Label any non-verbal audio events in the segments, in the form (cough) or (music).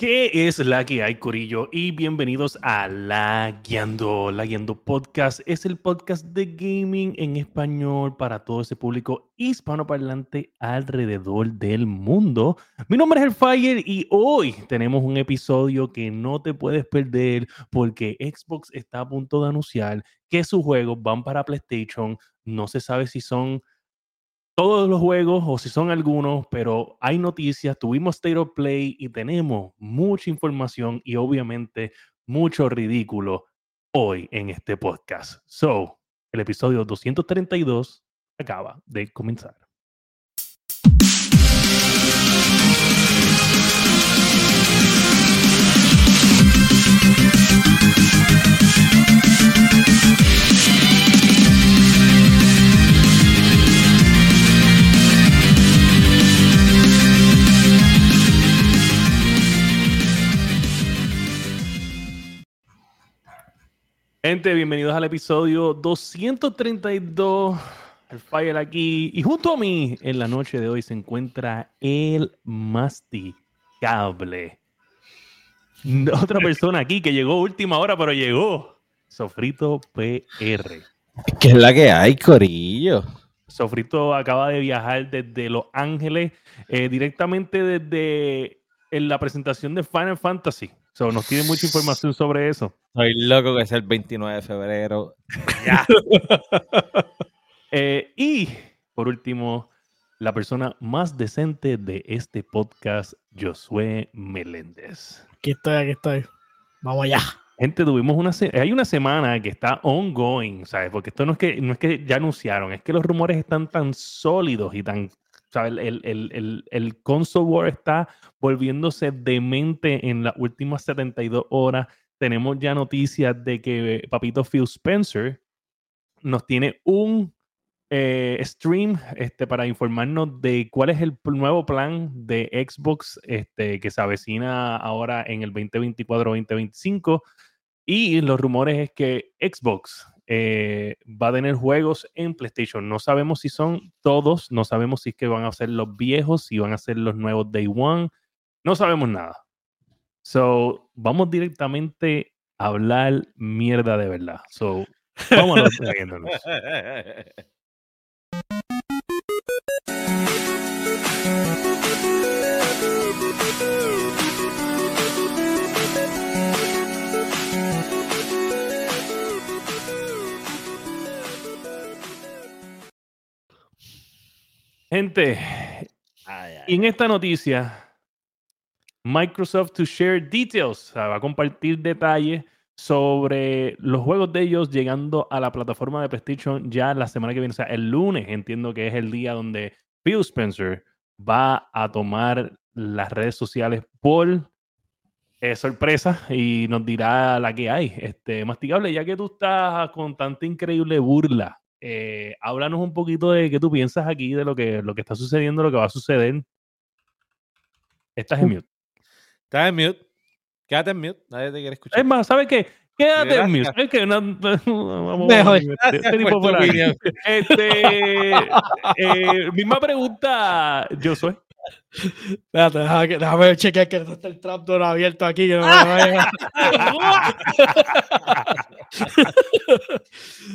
¿Qué es la que hay, Corillo? Y bienvenidos a La Guiando. La Guiando Podcast es el podcast de gaming en español para todo ese público hispanoparlante alrededor del mundo. Mi nombre es El Fire y hoy tenemos un episodio que no te puedes perder porque Xbox está a punto de anunciar que sus juegos van para PlayStation. No se sabe si son todos los juegos o si son algunos, pero hay noticias, tuvimos State of Play y tenemos mucha información y obviamente mucho ridículo hoy en este podcast. So, el episodio 232 acaba de comenzar. Gente, bienvenidos al episodio 232. El Fire aquí. Y junto a mí en la noche de hoy se encuentra el masticable. (laughs) Otra persona aquí que llegó última hora, pero llegó. Sofrito PR. ¿Qué es la que hay, Corillo? Sofrito acaba de viajar desde Los Ángeles, eh, directamente desde en la presentación de Final Fantasy. So, nos tiene mucha información sobre eso. Soy loco que es el 29 de febrero. (laughs) (laughs) Eh, y por último, la persona más decente de este podcast, Josué Meléndez. Aquí estoy, aquí estoy. Vamos allá. Gente, tuvimos una hay una semana que está ongoing, ¿sabes? Porque esto no es que no es que ya anunciaron, es que los rumores están tan sólidos y tan el console war está volviéndose demente en las últimas 72 horas tenemos ya noticias de que Papito Phil Spencer nos tiene un eh, stream este, para informarnos de cuál es el nuevo plan de Xbox este, que se avecina ahora en el 2024-2025. Y los rumores es que Xbox eh, va a tener juegos en PlayStation. No sabemos si son todos, no sabemos si es que van a ser los viejos, si van a ser los nuevos Day One. No sabemos nada. So, vamos directamente a hablar mierda de verdad. So, vámonos (laughs) trayéndonos. Gente, y en esta noticia Microsoft to share details, va a compartir detalles sobre los juegos de ellos llegando a la plataforma de PlayStation ya la semana que viene, o sea, el lunes, entiendo que es el día donde Phil Spencer va a tomar las redes sociales por eh, sorpresa y nos dirá la que hay. Este, masticable, ya que tú estás con tanta increíble burla, eh, háblanos un poquito de qué tú piensas aquí, de lo que, lo que está sucediendo, lo que va a suceder. Estás en mute. Estás en mute. Quédate en mute. Nadie te quiere escuchar. Es más, ¿sabes qué? Quédate en mute. Es que no, Mejor. Este, tipo por ahí. este (laughs) eh, misma pregunta, yo soy. Espérate, déjame, déjame chequear que no está el trapdoor abierto aquí. Que no me (laughs)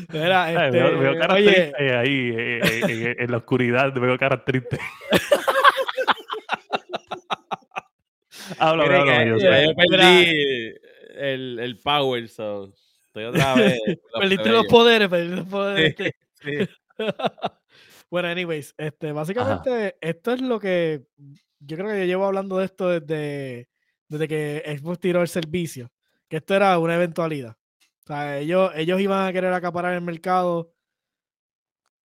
Mira, este, veo, veo caras oye, tristes ahí, eh, eh, en la oscuridad, veo caras tristes. (laughs) habla, Mira, habla, que yo yo perdí el, el power, so estoy otra vez. (laughs) los perdiste los poderes, perdiste los poderes. Sí, sí. Bueno, anyways, este, básicamente esto es lo que yo creo que yo llevo hablando de esto desde, desde que Xbox tiró el servicio, que esto era una eventualidad. O sea, ellos, ellos iban a querer acaparar el mercado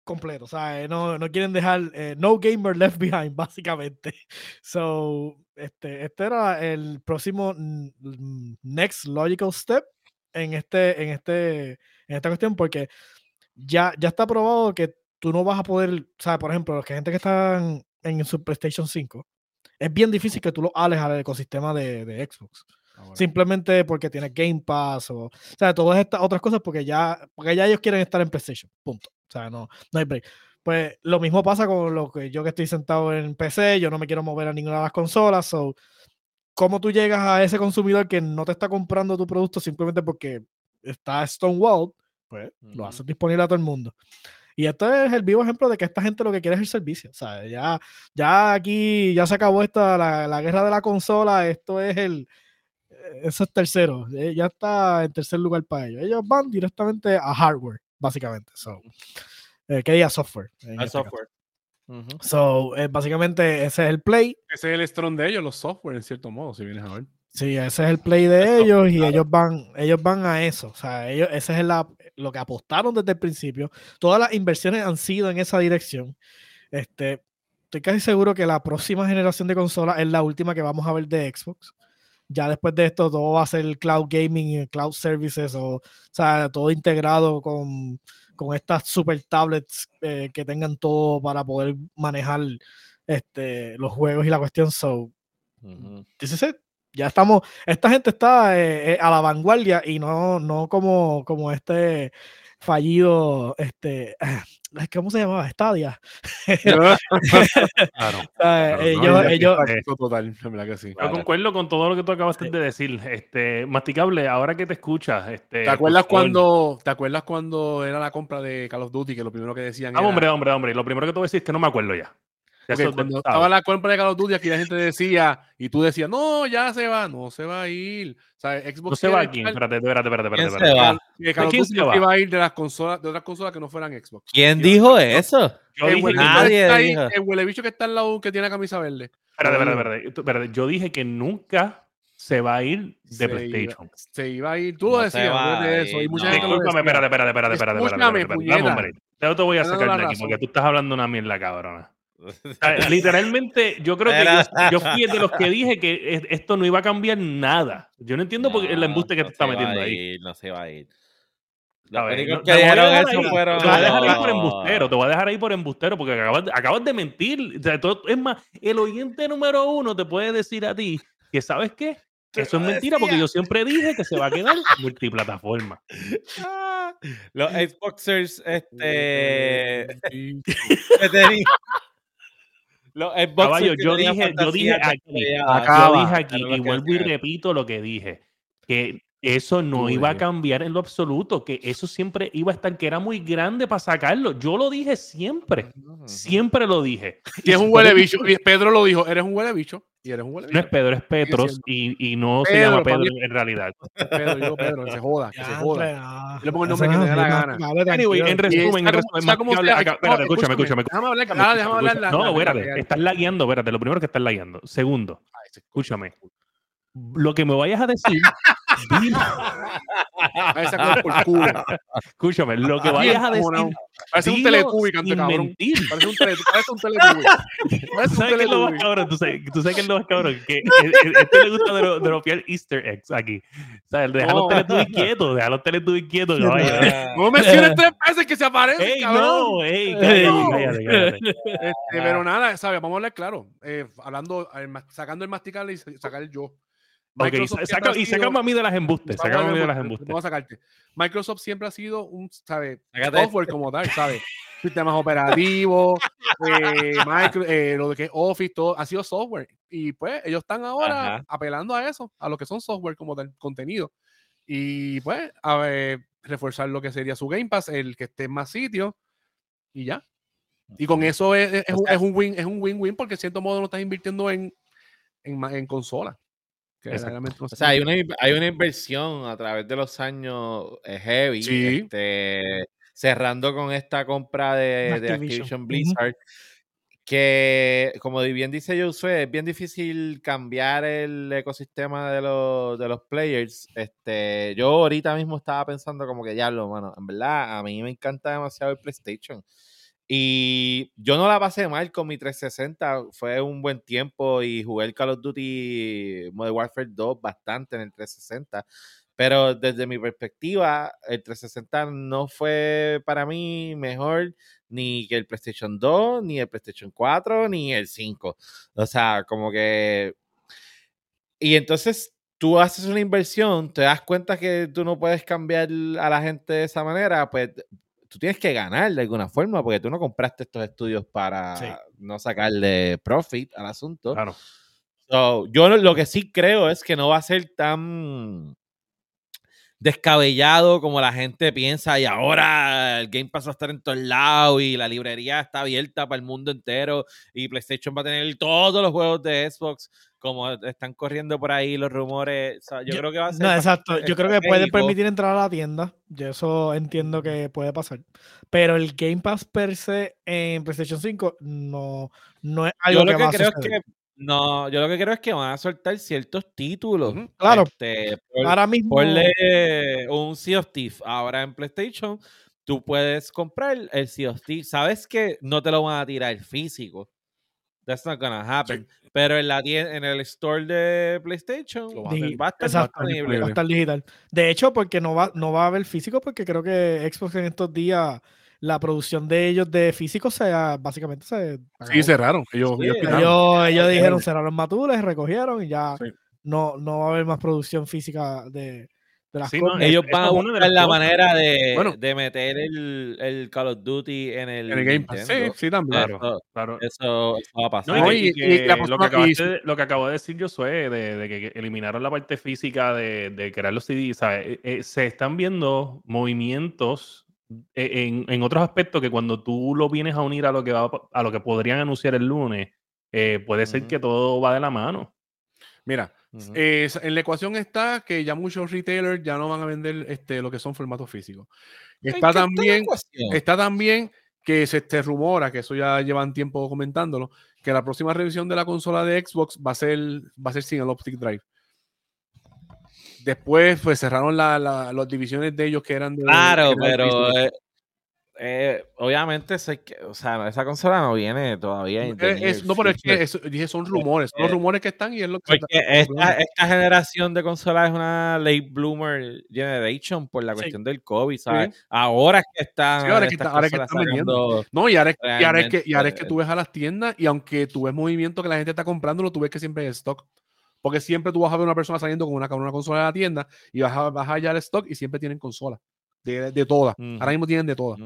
completo. O sea, no, no quieren dejar eh, no gamer left (laughs) behind, básicamente. So, este, este era el próximo next logical step en este, en este, en esta cuestión, porque ya, ya está probado que tú no vas a poder, o sea, por ejemplo, los que gente que están en su PlayStation 5, es bien difícil que tú lo ales al ecosistema de, de Xbox. Simplemente porque tienes Game Pass o, o sea, todas estas otras cosas porque ya, porque ya ellos quieren estar en PlayStation. Punto. O sea, no, no hay break. Pues lo mismo pasa con lo que yo que estoy sentado en PC, yo no me quiero mover a ninguna de las consolas, so cómo tú llegas a ese consumidor que no te está comprando tu producto simplemente porque está Stonewall, pues lo Ujú. haces disponible a todo el mundo. Y esto es el vivo ejemplo de que esta gente lo que quiere es el servicio. O sea, ya, ya aquí ya se acabó esta, la, la guerra de la consola. Esto es el. Eso es tercero. eh, Ya está en tercer lugar para ellos. Ellos van directamente a hardware, básicamente. So, eh, que diga software. Al este software. So, eh, básicamente ese es el play. Ese es el strong de ellos, los software, en cierto modo, si vienes a ver. Sí, ese es el play de ellos y ellos van, ellos van a eso. O sea, ellos, ese es la, lo que apostaron desde el principio. Todas las inversiones han sido en esa dirección. Este, estoy casi seguro que la próxima generación de consolas es la última que vamos a ver de Xbox. Ya después de esto todo va a ser cloud gaming cloud services o, o sea, todo integrado con, con estas super tablets eh, que tengan todo para poder manejar este, los juegos y la cuestión. So, Ujú. this is it. Ya estamos, esta gente está eh, eh, a la vanguardia y no, no como, como este fallido, este, (clears throat) ¿cómo se llamaba? Stadia. (laughs) Claro. Ellos, ellos- total, que sí. Yo concuerdo con todo lo que tú acabaste de decir. Este, masticable, ahora que te escuchas, este, ¿Te acuerdas cuando te acuerdas cuando era la compra de Call of Duty que lo primero que decían Ah, era hombre, hombre, hombre. Lo primero que te voy a decir es que no me acuerdo ya. Es cuando estaba la compra de Call of Duty aquí la gente decía y tú decías, "No, ya se va, no se va a ir." O sea, Xbox No se va aquí. Espérate, espérate, espérate, espérate. ¿Quién espérate. se va? que Call of quién Duty se va? se iba a ir de las consolas de otras consolas que no fueran Xbox. ¿Quién dijo eso? El huele bicho que Nadie está ahí, dijo. el huele bicho que está al lado que tiene la camisa verde. Espérate, espérate, espérate. Yo dije que nunca se va a ir de Se PlayStation. Iba, se iba a ir, tú lo decías, de a eso. Y mucha no. gente Discúlpame, espérate, espérate, espérate, espérate, Escúchame, puñeta. Yo te voy a sacar de aquí porque tú estás hablando una mierda, cabrona. Sea, (laughs) literalmente, yo creo que yo, yo fui de los que dije que es- esto no iba a cambiar nada. Yo no entiendo por qué el embuste que no te está se va metiendo a ahí. ir, No se va a ir. A Los ver, únicos no- que te voy a dijeron dejar eso ahí, fueron. Te voy a dejar ahí por embustero, te voy a dejar ahí por embustero porque acabas, acabas de mentir. O sea, todo- es más, el oyente número uno te puede decir a ti que, ¿sabes qué? Que eso es mentira porque yo siempre dije que se va a quedar multiplataforma. Ah, Los Xboxers, este. (laughs) Sí. que tenían- Los Xboxers Caballo, yo dije, yo dije aquí, Acaba. yo dije aquí y vuelvo y repito lo que dije, que eso no Tú iba a cambiar en lo absoluto, que eso siempre iba a estar, que era muy grande para sacarlo. Yo lo dije siempre, siempre lo dije. (laughs) Y es un huele bicho. Y (laughs) Pedro lo dijo, eres un huele bicho. Y eres un huele No bicho. es Pedro, es Petros y, y no se Pedro, llama para Pedro en realidad. Pedro, yo digo Pedro, que se joda, que se joda. no. Yo le pongo el nombre que no me dé la gana. Anyway, en resumen, en resumen, no, escúchame, escúchame. Déjame hablar, ah, déjame hablar. la- No, espérate, estás lagueando, espérate, lo primero que estás lagueando. Segundo, se- escúchame. Lo que me vayas a decir, (laughs) (laughs) por culo. escúchame, lo que vayas a Parece un teletubi, canto cabrón. mentir. Parece un teletubi. Parece un. ¿Tú sabes, tú sabes qué es lo más cabrón? Que e- e- este le gusta dro- dropear easter eggs aquí. Deja los teletubbies quietos, deja los teletubbies quietos, (laughs) No menciones tres veces que se aparece, ¡Ey, cabrón. no! ¡Ey, cállate, No. cállate, cállate! Este, pero nada, ¿sabes? Vamos a hablar claro. Eh, hablando, ma- sacando el masticable y sa- sacar el yo. Saca, y sido- sacamos a mí de las embustes. A a mí de las ver, embustes. Vamos a sacarte. Microsoft siempre ha sido un, ¿sabes? Software como tal, ¿sabes? (laughs) Sistemas operativos, eh, micro- eh, lo de que es Office, todo, ha sido software. Y pues ellos están ahora Ajá. apelando a eso, a lo que son software como tal, contenido. Y pues, a ver, reforzar lo que sería su Game Pass, el que esté en más sitios, y ya. Y con eso es, es- es O un- sea- es un win, es un win-win porque en cierto modo no estás invirtiendo en, en, en consola. O se sea, hay una, hay una inversión a través de los años eh, heavy, Sí. este, cerrando con esta compra de, de Activision. Blizzard, que como bien dice Josué, es bien difícil cambiar el ecosistema de los, de los players. Este, yo ahorita mismo estaba pensando como que ya lo, bueno, en verdad a mí me encanta demasiado el PlayStation. Y yo no la pasé mal con mi 360, fue un buen tiempo y jugué el Call of Duty Modern Warfare 2 bastante en el 360. Pero desde mi perspectiva, el 360 no fue para mí mejor ni que el PlayStation 2, ni el PlayStation 4, ni el 5. O sea, como que... Y entonces tú haces una inversión, te das cuenta que tú no puedes cambiar a la gente de esa manera, pues tú tienes que ganar de alguna forma, porque tú no compraste estos estudios para Sí. no sacarle profit al asunto. Claro. So, yo lo- lo que sí creo es que no va a ser tan descabellado como la gente piensa y ahora el Game Pass va a estar en todos lados y la librería está abierta para el mundo entero y PlayStation va a tener todos los juegos de Xbox como están corriendo por ahí los rumores. O sea, yo, Yo- creo que va a ser No, exacto. Yo creo que puede permitir entrar a la tienda. Yo eso entiendo que puede pasar. Pero el Game Pass per se en PlayStation 5 no, no es algo Yo que lo que va a creo es que no, yo lo que creo es que van a soltar ciertos títulos. Claro. Este, por- Ahora mismo. Ponle un Sea of Thieves ahora en PlayStation. Tú puedes comprar el Sea of Thieves. Sabes que no te lo van a tirar físico. That's not gonna happen. Pero en la tien- en el store de PlayStation va a estar exacto, disponible. va a estar digital. De hecho, porque no va, no va a haber físico, porque creo que Xbox en estos días, la producción de ellos de físico se básicamente se Sí, cerraron. Ellos, Sí, ellos ellos-. Ellos, dijeron cerraron matules, recogieron y ya Sí. no, no va a haber más producción física de, de las Sí, no, Ellos van a buscar la cosas. manera de, Bueno. de meter el, el Call of Duty en el, En el Game Pass. Sí, sí, también. Claro. Eso, Claro. eso, eso va a pasar. No, y, y- que- y lo, que de- lo que acabo de decir yo de, de que eliminaron la parte física de, de crear los CDs. ¿sabes? Eh, eh, se están viendo movimientos en, en otros aspectos que cuando tú lo vienes a unir a lo que va a lo que podrían anunciar el lunes, eh, puede ser que todo va de la mano. Mira, eh, en la ecuación está que ya muchos retailers ya no van a vender este, lo que son formatos físicos. ¿En Está también, está también que se te rumora, que eso ya llevan tiempo comentándolo, que la próxima revisión de la consola de Xbox va a ser, va a ser sin el Optic Drive. Después, pues cerraron la- la- las divisiones de ellos que eran de. Claro, que eran de pero eh, eh, obviamente o sea, esa consola no viene todavía. es- no, pero es que future. eso- dije, son rumores, son los Eh, rumores que están y es lo que Porque está- esta, esta generación de consolas es una late bloomer generation por la Sí. cuestión del COVID, ¿sabes? Ahora es que están. Sí, ahora es que está- ahora es que consolas están vendiendo. No, y ahora, es, y, ahora es que, y ahora es que tú ves a las tiendas y aunque tú ves movimiento que la gente está comprándolo, tú ves que siempre hay stock. Porque siempre tú vas a ver una persona saliendo con una, con una consola de la tienda y vas a, vas a hallar el stock y siempre tienen consola. De, de todas. Ahora mismo tienen de todas.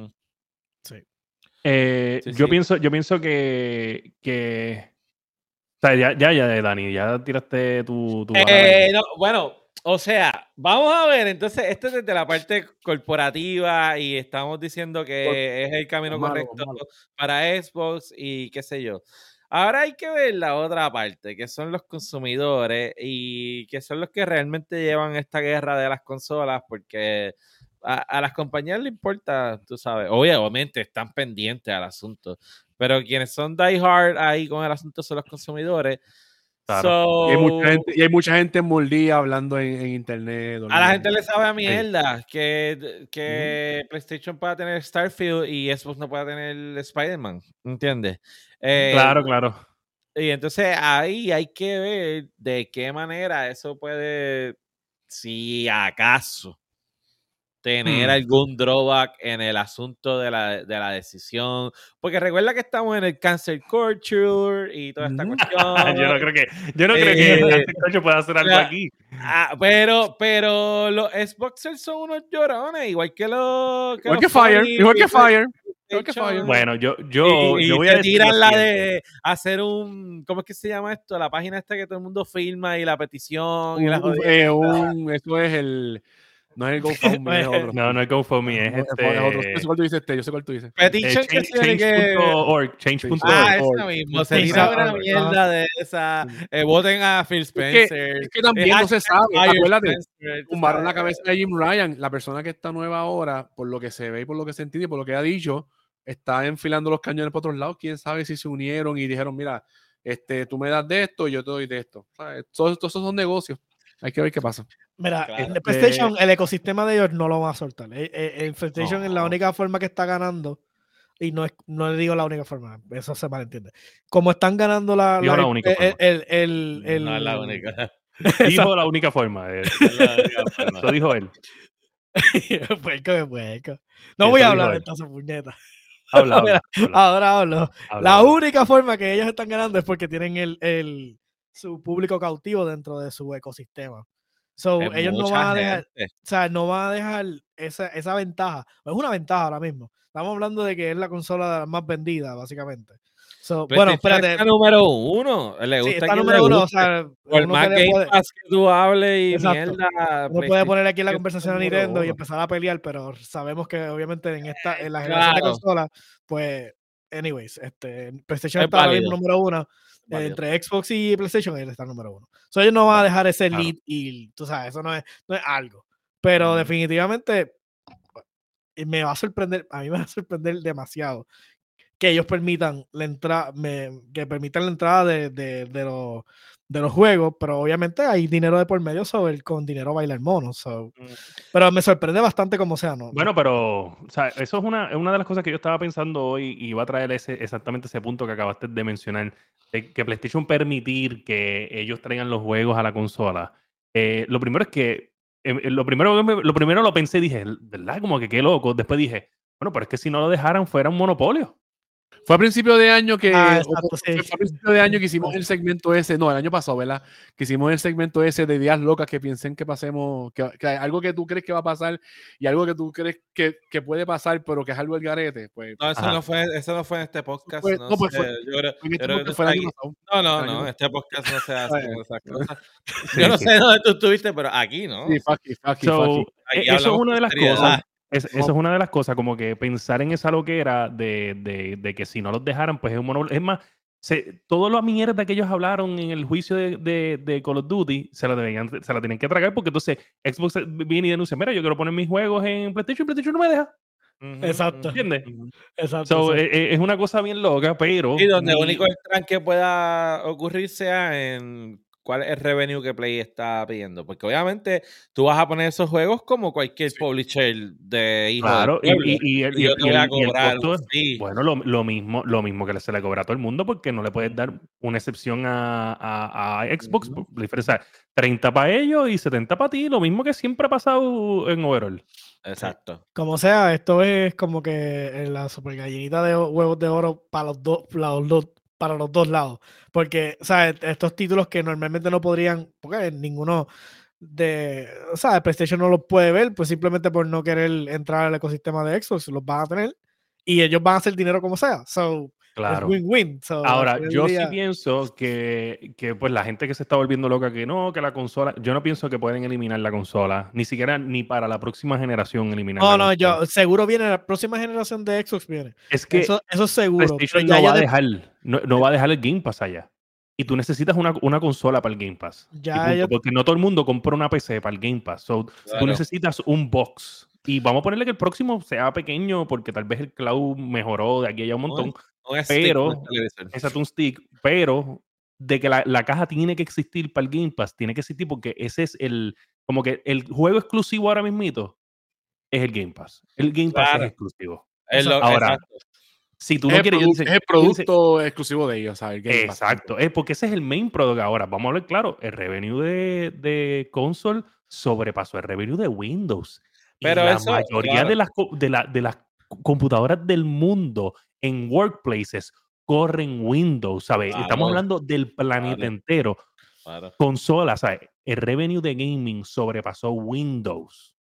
Eh, Sí, yo sí. pienso, yo pienso que, que o sea, ya, ya, ya, Dani, ya tiraste tu, Eh, no, bueno, o sea, vamos a ver, entonces, este es desde la parte corporativa y estamos diciendo que es el camino Malo, correcto malo. para Xbox y qué sé yo. Ahora hay que ver la otra parte, que son los consumidores y que son los que realmente llevan esta guerra de las consolas, porque a, las compañías les importa, tú sabes, obviamente están pendientes al asunto, pero quienes son die hard ahí con el asunto son los consumidores. Claro. Y hay mucha gente, y hay mucha gente mordida hablando en, en internet. a la gente le sabe a mierda que, que PlayStation pueda tener Starfield y Xbox no pueda tener Spider-Man, ¿entiendes? Eh, Claro, claro. Y entonces ahí hay que ver de qué manera eso puede, si acaso, tener Hmm. algún drawback en el asunto de la, de la decisión. Porque recuerda que estamos en el cancel culture y toda esta Ujú. (laughs) cuestión. yo no creo que, yo no creo que Eh, el pueda hacer algo aquí. Ah, pero, pero los Xboxers son unos llorones, igual que los. Igual los que Fire, Sony, igual que Fire. PlayStation. igual que Fire. Bueno, yo, yo, y, y yo voy te a decir tiran la de hacer un. ¿Cómo es que se llama esto? La página esta que todo el mundo firma y la petición y la eh, un- eso es el. No es el GoFundMe, es (laughs) otro. No, no es GoFundMe, es No, es otro. este. Yo sé cuál tú dices, este, yo sé cuál tú dices. eh, Petition change- que. Change.org, change.org. Ah, esa mismo. Se sí, una mierda de esa. Eh, voten a Phil Es que, Spencer. es que también no se hashtag sabe. Acuérdate, tumbaron la cabeza de Jim Ryan, la persona que está nueva ahora, por lo que se ve y por lo que se entiende y por lo que ha dicho, está enfilando los cañones por otros lados. Quién sabe si se unieron y dijeron, mira, este, tú me das de esto y yo te doy de esto. ¿Sabes? Todos, todos esos son negocios. Hay que ver qué pasa. Mira, Claro. en el PlayStation, el ecosistema de ellos no lo va a soltar. El, el- el PlayStation es la No. única forma que está ganando. Y no es, no le digo la única forma, eso se malentiende. Como están ganando la, Dijo la única el, forma. el, el- el- No es la única. (laughs) Dijo la única forma. eh, No (laughs) es la única forma. Eso dijo él. (laughs) Puerco de puerco. No voy a hablar él. entonces, puñeta. Habla, habla, habla, Ahora hablo. habla, La única forma que ellos están ganando es porque tienen el, el- su público cautivo dentro de su ecosistema. So, Es ellos no van a dejar, gente. o sea, no van a dejar esa, esa ventaja. Es una ventaja ahora mismo. Estamos hablando de que es la consola más vendida, básicamente. So, bueno, PlayStation espérate. Está número uno. Le Sí, gusta está quien número uno. O sea, Por uno más que Game puede- Pass que tú hables y Exacto. mierda. Uno puede PlayStation poner aquí la está conversación a Nintendo y empezar a pelear, pero sabemos que obviamente en esta en la generación de Claro. consolas, pues, anyways, este, PlayStation Es está ahora mismo número uno. Entre Xbox y PlayStation, él está número uno. So, ellos no van a dejar ese Claro. lead y tú sabes, eso no es, no es algo. Pero definitivamente y me va a sorprender, a mí me va a sorprender demasiado que ellos permitan la entrada, que permitan la entrada de, de, de los, de los juegos, pero obviamente hay dinero de por medio sobre con dinero bailar mono. so. Pero me sorprende bastante como sea, ¿no? Bueno, pero o sea, eso es una, una de las cosas que yo estaba pensando hoy y iba a traer ese, exactamente ese punto que acabaste de mencionar, de que PlayStation permitir que ellos traigan los juegos a la consola. Eh, lo primero es que, eh, lo, primero, lo primero lo pensé y dije, ¿verdad? Como que qué loco. Después dije, bueno, pero es que si no lo dejaran fuera un monopolio. Fue a principio de año que. Ah, exacto, sí. Fue a principio de año que hicimos el segmento ese. No, el año pasado, ¿verdad? Que hicimos el segmento ese de días locas que piensen que pasemos. Que, que hay algo que tú crees que va a pasar y algo que tú crees que, que puede pasar, pero que es algo el garete. Pues. No, eso Ajá. no, fue, eso no fue en este podcast. Fue- no, no, pues sé, fue- yo creo, en yo este creo que fue el año pasado. No, no, no, este podcast no se (laughs) hace esas cosas. Yo no sé dónde tú estuviste, pero aquí, ¿no? Sí, fuck you, fuck So, fuck. Aquí e- eso es una de las seriedad. cosas. Es- eso es una de las cosas, como que pensar en esa loquera de, de, de que si no los dejaran, pues es un monopolio. Es más, se, toda la mierda que ellos hablaron en el juicio de, de, de Call of Duty se la, debían, se la tienen que tragar porque entonces Xbox viene y denuncia, mira, yo quiero poner mis juegos en PlayStation y PlayStation no me deja. Exacto. ¿Entiendes? Exacto. So, exacto. eh, eh, es una cosa bien loca, pero... Y donde el ni- único extraño que pueda ocurrir sea en cuál es el revenue que Play está pidiendo. Porque obviamente tú vas a poner esos juegos como cualquier publisher de hijo Claro, y, y, y el, Y y yo el- te y voy a el- y el cobrar costo bueno, lo, lo mismo, lo mismo que se le cobra a todo el mundo porque no le puedes dar una excepción a, a- a Xbox. Ujú. por la diferencia, 30 para ellos y 70 para ti, lo mismo que siempre ha pasado en overall. Exacto. Como sea, esto es como que eh, la super gallinita de o- huevos de oro para los dos, para los dos, para los dos lados. Porque, ¿sabes? Estos títulos que normalmente no podrían, porque ninguno de, sea, PlayStation no los puede ver, pues simplemente por no querer entrar al ecosistema de Xbox, los van a tener y ellos van a hacer dinero como sea. So, Claro. es win-win. So, al Ahora, yo sí pienso que, que, pues la gente que se está volviendo loca, que no, que la consola, yo no pienso que pueden eliminar la consola, ni siquiera ni para la próxima generación eliminar No, la no, consola. yo seguro viene la próxima generación de Xbox viene. Es que Eso, eso seguro. pero no va a de- dejar, no, no va a dejar el Game Pass allá. Y tú necesitas una, una consola para el Game Pass. Ya porque no todo el mundo compra una PC para el Game Pass. So, Tú Claro. necesitas un box. Y vamos a ponerle que el próximo sea pequeño porque tal vez el cloud mejoró de aquí a allá un montón. Un stick Pero-. Es un stick. Pero de que la, la caja tiene que existir para el Game Pass, tiene que existir porque ese es el. Como que el juego exclusivo ahora mismito es el Game Pass. El Game Pass Claro. es exclusivo. Es lo- Ahora, exacto. Si tú Es no el, quieres. produ- yo dice- es el dice- producto exclusivo de ellos, ¿sabes? El Game Pass. Exacto, es porque ese es el main product ahora. Vamos a hablar claro, el revenue de, de console sobrepasó el revenue de Windows. Y Pero la eso, mayoría claro. de, las, de, la- de las computadoras del mundo en workplaces corren Windows, ¿sabes? Claro. Estamos hablando del planeta Claro. entero. Claro. Consolas, ¿sabes? El revenue de gaming sobrepasó Windows.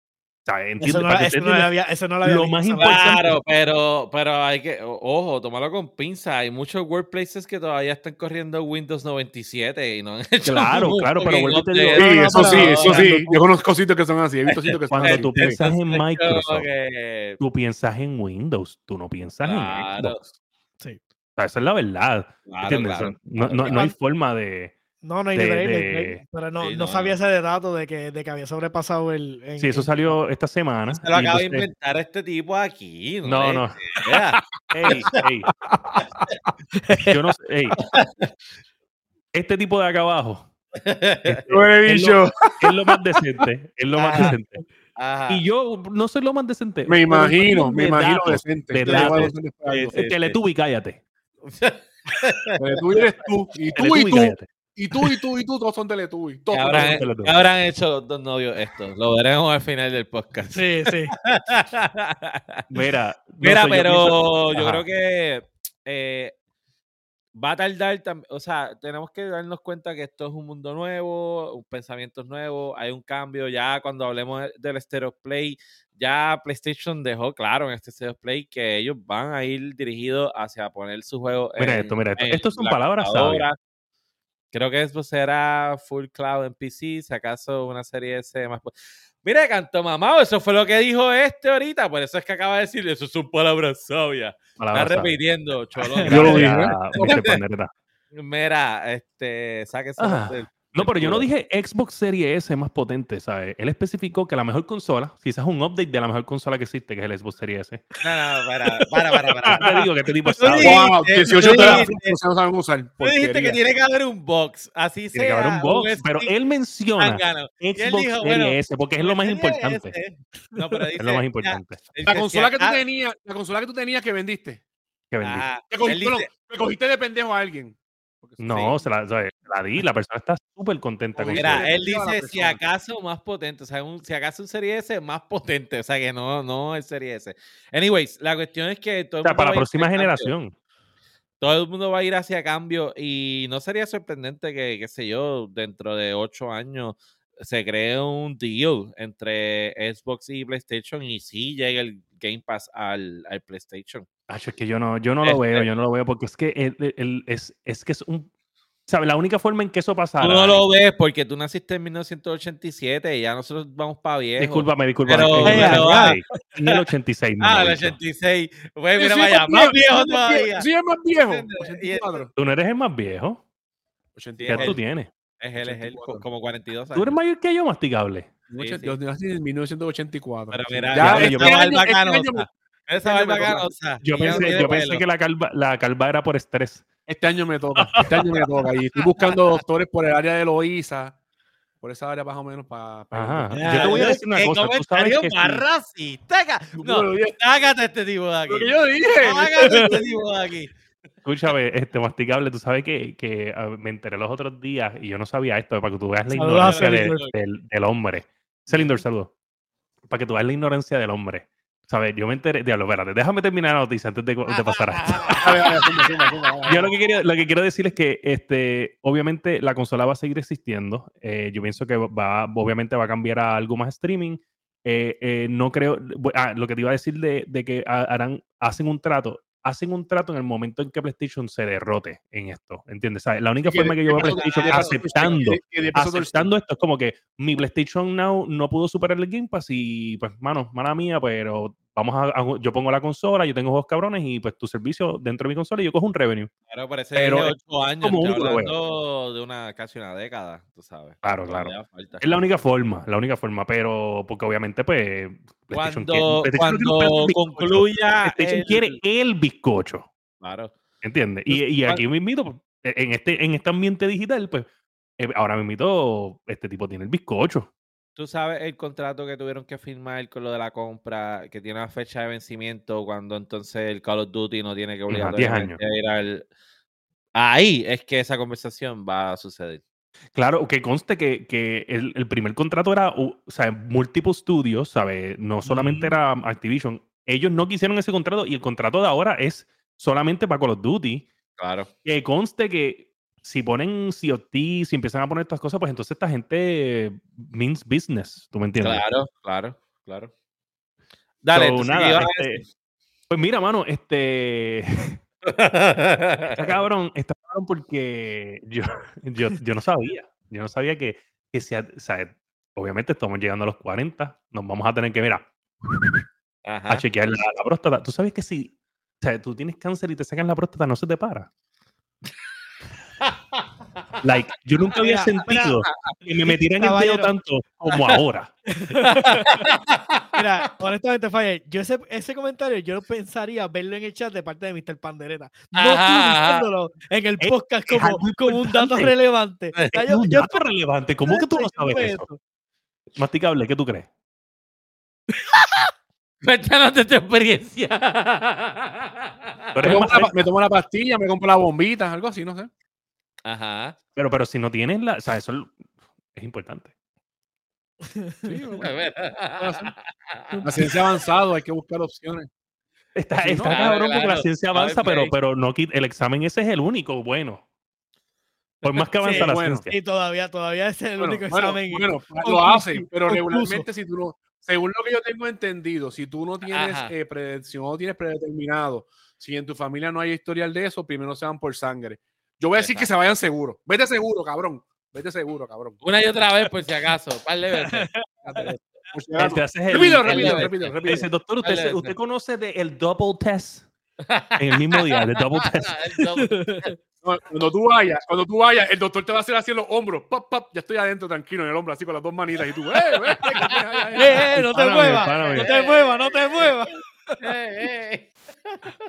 Eso no, eso no había, eso no lo había Lo visto, más importante- Claro, pero, pero hay que, ojo, tómalo con pinza. Hay muchos workplaces que todavía están corriendo Windows 97 y no han (laughs) hecho Claro, claro, pero vuelvo te digo, update. Sí, No, eso sí, eso sí. Yo conozco sitios que son así. He visto (laughs) sitios que son Cuando así. tú piensas en Microsoft, que- tú piensas en Windows, tú no piensas Claro. en Xbox. Sí. O sea, esa es la verdad. Claro, ¿entiendes? claro. No, no- hay forma de. No, no break, pero no, Sí, no no, sabía no. ese dato de que, de que había sobrepasado el. en- Sí, eso salió esta semana. Se lo acaba de inventar este tipo aquí. No, No. (laughs) Ey, ey. Yo no sé. ey. Este tipo de acá abajo (laughs) este, es, dicho. lo, es lo más decente. Es lo más Ajá. decente. Ajá. Y yo no soy lo más decente. Me imagino, de me imagino datos, decente. de. Teletubby, cállate. Tú eres tú, y tú, y Teletubby, tú, cállate. Y tú, y tú, y tú, todos son Teletubby. Todos ¿Qué son habrán, Teletubby. qué habrán hecho los dos novios esto? Lo veremos al final del podcast. Sí, sí. (laughs) Mira, no Mira, pero yo, creo que eh, va a tardar también, o sea, tenemos que darnos cuenta que esto es un mundo nuevo, un pensamiento nuevo, hay un cambio, ya cuando hablemos de- del Stereo Play, ya PlayStation dejó claro en este Stereo Play que ellos van a ir dirigidos hacia poner su juego Mira en- esto, mira esto. en Estos son la palabras computadora. Creo que eso será full cloud en PC, si acaso una serie S más. Mira, canto mamado, eso fue lo que dijo este ahorita, por eso es que acaba de decir, eso son palabras sabias. Palabras Está repitiendo, (laughs) cholón. Yo lo dije. (laughs) Mira, este, sáquese Ah, del- No, pero yo no dije Xbox Series S más potente, ¿sabes? Él especificó que la mejor consola, quizás un update de la mejor consola que existe, que es el Xbox Series S. No, no, para, para, para, para. (laughs) Te digo que este tipo dijiste- Wow, tú 18 dijiste- teraflops no saben usar. Tú dijiste que tiene que haber un box, así Tiene que haber un sea, box, pero él menciona Xbox dijo, Series bueno, S porque es lo más importante. S. No, pero Es dice, lo más importante La consola que tú ah, tenías, la consola que tú tenías que vendiste. que vendí. ajá, Que cogiste, no, dice, cogiste de pendejo a alguien. No, se, la, se la di. La persona está súper contenta con Mira, él dice si acaso más potente, o sea, un- si acaso un Serie S más potente, o sea que no, no el Serie S. Anyways, la cuestión es que todo O el sea, mundo para la próxima cambio. generación. Todo el mundo va a ir hacia cambio y no sería sorprendente que, qué sé yo, dentro de ocho años se cree un deal entre Xbox y PlayStation y sí llegue el Game Pass al, al PlayStation. Acho, es que yo no, yo no lo veo, Este- yo no lo veo porque es que el- el- el- es, es que es un. ¿Sabes? La única forma en que eso pasara. Tú no lo ves porque tú naciste en 1987 y ya nosotros vamos para viejo. Discúlpame, discúlame. Pero- en, (laughs) el pero, 86, en el 86. Ah, me el lo he dicho. 86. Pues Yo mira, vaya, más viejo todavía. Sí, es más viejo. ¿Entiendes? Y- 84. Tú no eres el más viejo. ¿Qué 84. tú tienes? Es él, es él, 84. como 42 Tú eres años. mayor que yo, masticable. Sí, sí. Yo nací en 1984. Pero mira, Ya, yo barba este año- este año Esa me barba toca. canosa. Yo no pensé, yo pensé que la calva, la calva era por estrés. Este año me toca. Este año me toca. Y estoy buscando doctores por el área de Loíza. Por esa área más o menos para... Yo te voy a decir una cosa. Tú sabes que más sí. racista. No, dije. sácate este tipo de aquí. Lo que yo dije. Sácate este tipo de aquí. Escúchame, este masticable, tú sabes que, que ah, me enteré los otros días y yo no sabía esto, para que tú veas la ignorancia del, del hombre. Celindor, saludos. Para que tú veas la ignorancia del hombre. ¿Sabes? Yo me enteré, diablo, espérate, déjame terminar la noticia antes de, de pasar a esto. Yo lo que, quería, lo que quiero decir es que este, obviamente la consola va a seguir existiendo. Eh, yo pienso que va, obviamente va a cambiar a algo más streaming. Eh, eh, no creo. ah, lo que te iba a decir de, de que ha- harán, hacen un trato. Hacen un trato en el momento en que PlayStation se derrote en esto. ¿Entiendes? ¿Sabes? La única ¿Qué- forma que yo veo PlayStation qué pasó- aceptando aceptando esto es como que mi PlayStation Now no pudo superar el Game Pass y pues, mano, mala mía, pero vamos a, a- yo pongo la consola, yo tengo juegos cabrones y pues tu servicio dentro de mi consola y yo cojo un revenue. Claro, parece Pero es ocho años. como veo. hablando de una casi una década, tú sabes. Claro, claro. Es la única forma, la única forma, pero porque obviamente pues Cuando, quiere- cuando un concluya. El- quiere el bizcocho, Claro. ¿entiendes? Y, y ¿Cuál- aquí me invito, en este, en este ambiente digital, pues eh, ahora me invito, este tipo tiene el bizcocho. Tú sabes el contrato que tuvieron que firmar con lo de la compra, que tiene una fecha de vencimiento, cuando entonces el Call of Duty no tiene que Ajá, 10 obligatoriamente ir al. Ahí es que esa conversación va a suceder. Claro, que conste que, que el, el primer contrato era, o sea, multiple studios, ¿sabes? No solamente era Activision. Ellos no quisieron ese contrato y el contrato de ahora es solamente para Call of Duty. Claro. Que conste que si ponen COT, si empiezan a poner estas cosas, pues entonces esta gente means business, ¿tú me entiendes? Claro, claro, claro. Dale, So, entonces, nada, ¿qué ibas a este, pues mira, mano, este... Está (laughs) cabrón, está cabrón porque yo, yo, yo no sabía. Yo no sabía que, que o sea, obviamente estamos llegando a los 40, nos vamos a tener que, mira, a chequear la, la próstata. Tú sabes que si o sea, tú tienes cáncer y te sacan la próstata, no se te para. (laughs) Like, yo nunca había Mira, mira, sentido que me metieran el dedo tanto como ahora. (laughs) Mira, honestamente, Fire, yo ese, ese comentario yo pensaría verlo en el chat de parte de Mr. Pandereta. No tú Ajá, diciéndolo en el Es- podcast es como, como un dato relevante. Es yo- un yo dato relevante. ¿Cómo que tú no sabes eso? Masticable, ¿qué tú crees? (laughs) Cuéntanos de tu experiencia. Tú tomo, me tomo la pastilla, me compro la bombita, algo así, no sé. Ajá. Pero, pero si no tienes la. O sea, eso es importante. Sí, (laughs) bueno. (laughs) La ciencia ha avanzado, hay que buscar opciones. Está, Sí, no, está claro, cabrón porque la claro. ciencia ver, avanza, pero, pero no el examen ese es el único bueno. Por más que (laughs) avanza Sí, la bueno. ciencia. Y todavía, todavía ese es el Bueno, único bueno, examen. bueno, lo conclusivo- hacen, pero concluso. regularmente si tú no, según lo que yo tengo entendido, si tú no tienes eh, si no tienes predeterminado, si en tu familia no hay historial de eso, primero se van por sangre. Yo voy a decir que se vayan seguro. Vete seguro, cabrón. Vete seguro, cabrón. Una y otra vez, por si acaso. Par de veces. Repito, repito, repito, dice, doctor, ¿usted, ¿usted conoce de el double test? En el mismo día, (laughs) el double test. Cuando tú vayas, cuando tú vayas, el doctor te va a hacer así en los hombros. Pap, pap, ya estoy adentro, tranquilo, en el hombro, así con las dos manitas. Y tú, ¡eh, eh! ¡Eh, eh, no te muevas! ¡No te muevas! ¡No te muevas! Eh, eh.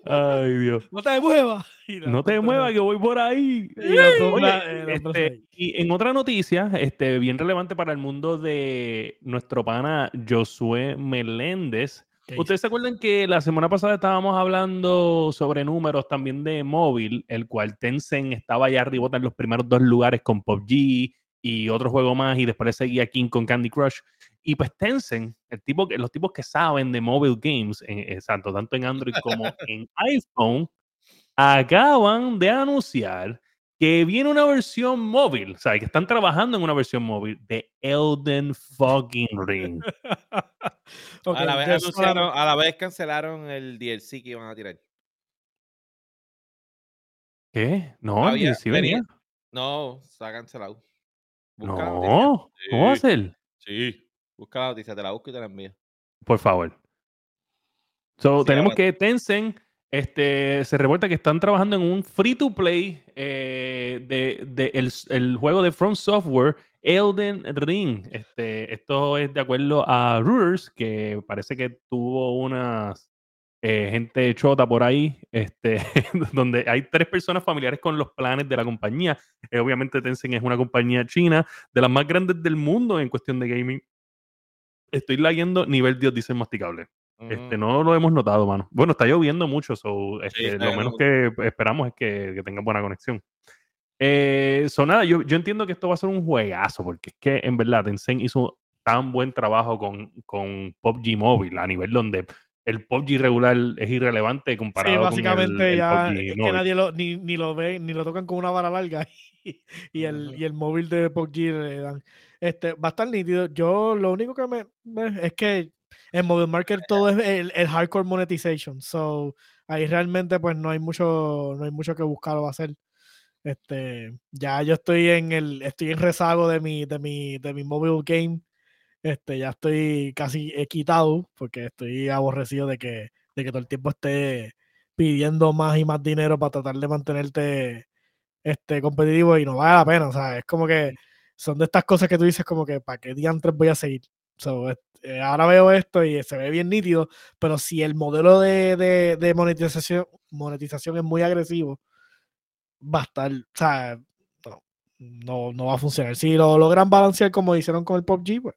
Ay, Dios. ¡No te muevas! No te muevas que voy por ahí. Y otra- Oye, este, y en otra noticia, este, bien relevante para el mundo de nuestro pana Josué Meléndez. Ustedes se acuerdan que la semana pasada estábamos hablando sobre números también de móvil, el cual Tencent estaba allá arriba en los primeros dos lugares con PUBG y otro juego más, y después seguía King con Candy Crush. Y pues Tencent, el tipo, los tipos que saben de mobile games, en, eh, tanto, tanto en Android como (laughs) en iPhone, acaban de anunciar que viene una versión móvil, o sea, que están trabajando en una versión móvil de Elden fucking Ring. (laughs) A, la vez a la vez cancelaron el DLC que iban a tirar. ¿Qué? No, Había- el DLC venía- venía. No, se ha cancelado. Busca. No, ¿cómo va a Sí. ser? Sí. Busca la noticia, te la busco y te la envío. Por favor. So, Sí, tenemos que Tencent este, se reporta que están trabajando en un free to play eh, de, de el, el juego de From Software, Elden Ring. Este, esto es de acuerdo a Reuters, que parece que tuvo unas eh, gente chota por ahí, este, (laughs) donde hay tres personas familiares con los planes de la compañía. Eh, obviamente Tencent es una compañía china de las más grandes del mundo en cuestión de gaming. Estoy leyendo nivel Dios dice masticable. Este, Mm. no lo hemos notado, mano. Bueno, está lloviendo mucho, so, este, está lo menos que esperamos es que, que tengan buena conexión. Eh, so, nada, yo, yo entiendo que esto va a ser un juegazo, porque es que en verdad Tencent hizo tan buen trabajo con, con PUBG Mobile, a nivel donde el PUBG regular es irrelevante comparado Sí, con básicamente el, el ya PUBG es que móvil. nadie lo, ni, ni lo ve, ni lo tocan con una vara larga (laughs) y, y el, y el móvil de PUBG le dan. Este, va a estar nítido. Yo lo único que me, me- es que en Mobile Market todo es el, el hardcore monetization. So ahí realmente pues no hay mucho, no hay mucho que buscar o hacer. Este, ya yo estoy en el, estoy en rezago de mi, de mi, de mi mobile game. Este, ya estoy casi he quitado porque estoy aborrecido de que, de que todo el tiempo esté pidiendo más y más dinero para tratar de mantenerte este, competitivo y no vale la pena. O sea, es como que son de estas cosas que tú dices como que para qué diantres voy a seguir. So, este, ahora veo esto y se ve bien nítido, pero si el modelo de, de, de monetización, monetización es muy agresivo, va a estar, o sea, no, no, no va a funcionar. Si lo logran balancear como hicieron con el PUBG, pues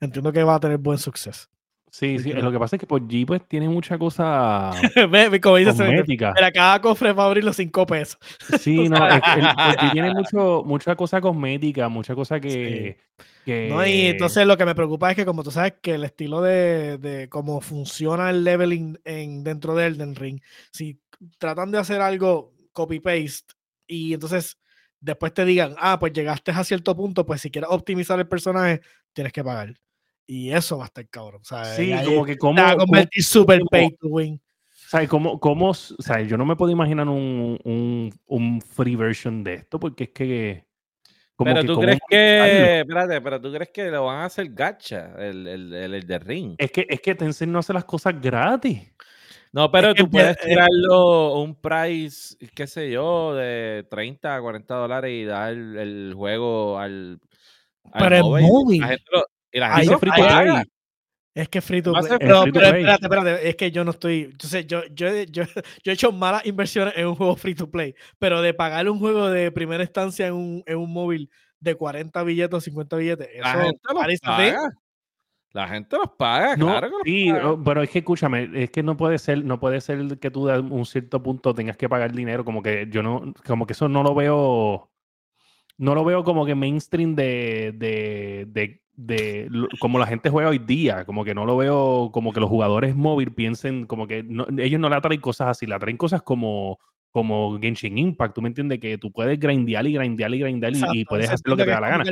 entiendo que va a tener buen suceso. Sí, sí, lo que pasa es que PUBG pues tiene mucha cosa (laughs) como cosmética. mira, cada cofre va a abrir los cinco pesos. Sí, (laughs) no, el (laughs) tiene mucho, mucha cosa cosmética, mucha cosa que... que No, y entonces lo que me preocupa es que como tú sabes que el estilo de, de cómo funciona el leveling en, dentro de Elden Ring, si tratan de hacer algo copy-paste y entonces después te digan, ah, pues llegaste a cierto punto, pues si quieres optimizar el personaje, tienes que pagar. Y eso va a estar cabrón. O sea, Sí, ahí como que te como... va a como- convertir super como- pay to win. O sea, ¿cómo, cómo, o sea, yo no me puedo imaginar un, un, un free version de esto porque es que... como Pero que tú cómo crees que, espérate, pero tú crees que lo van a hacer gacha, el, el, el, el de ring. Es que, es que Tencent no hace las cosas gratis. No, pero tú puedes eh, tirarlo un price, qué sé yo, de 30 a 40 dólares y dar el, el juego al, al Pero en móvil. móvil. La gente lo, y la gente free to play. Es que free to play. ser Pero, free to pero play. espérate, espérate, es que yo no estoy. Yo sé, yo, yo, yo, (laughs) yo he hecho malas inversiones en un juego free to play, pero de pagar un juego de primera instancia en un, en un móvil de 40 billetes o 50 billetes, La eso gente los paga. La gente los paga, No, claro que los sí, paga. oh, pero es que escúchame, es que no puede ser, no puede ser que tú de un cierto punto tengas que pagar dinero, como que yo no, como que eso no lo veo, no lo veo como que mainstream de, de, de, de lo- como la gente juega hoy día, como que no lo veo como que los jugadores móvil piensen como que no- ellos no le atraen cosas así, le atraen cosas como como Genshin Impact, tú me entiendes que tú puedes grindear y grindear y grindear y- puedes hacer lo que te da la gana.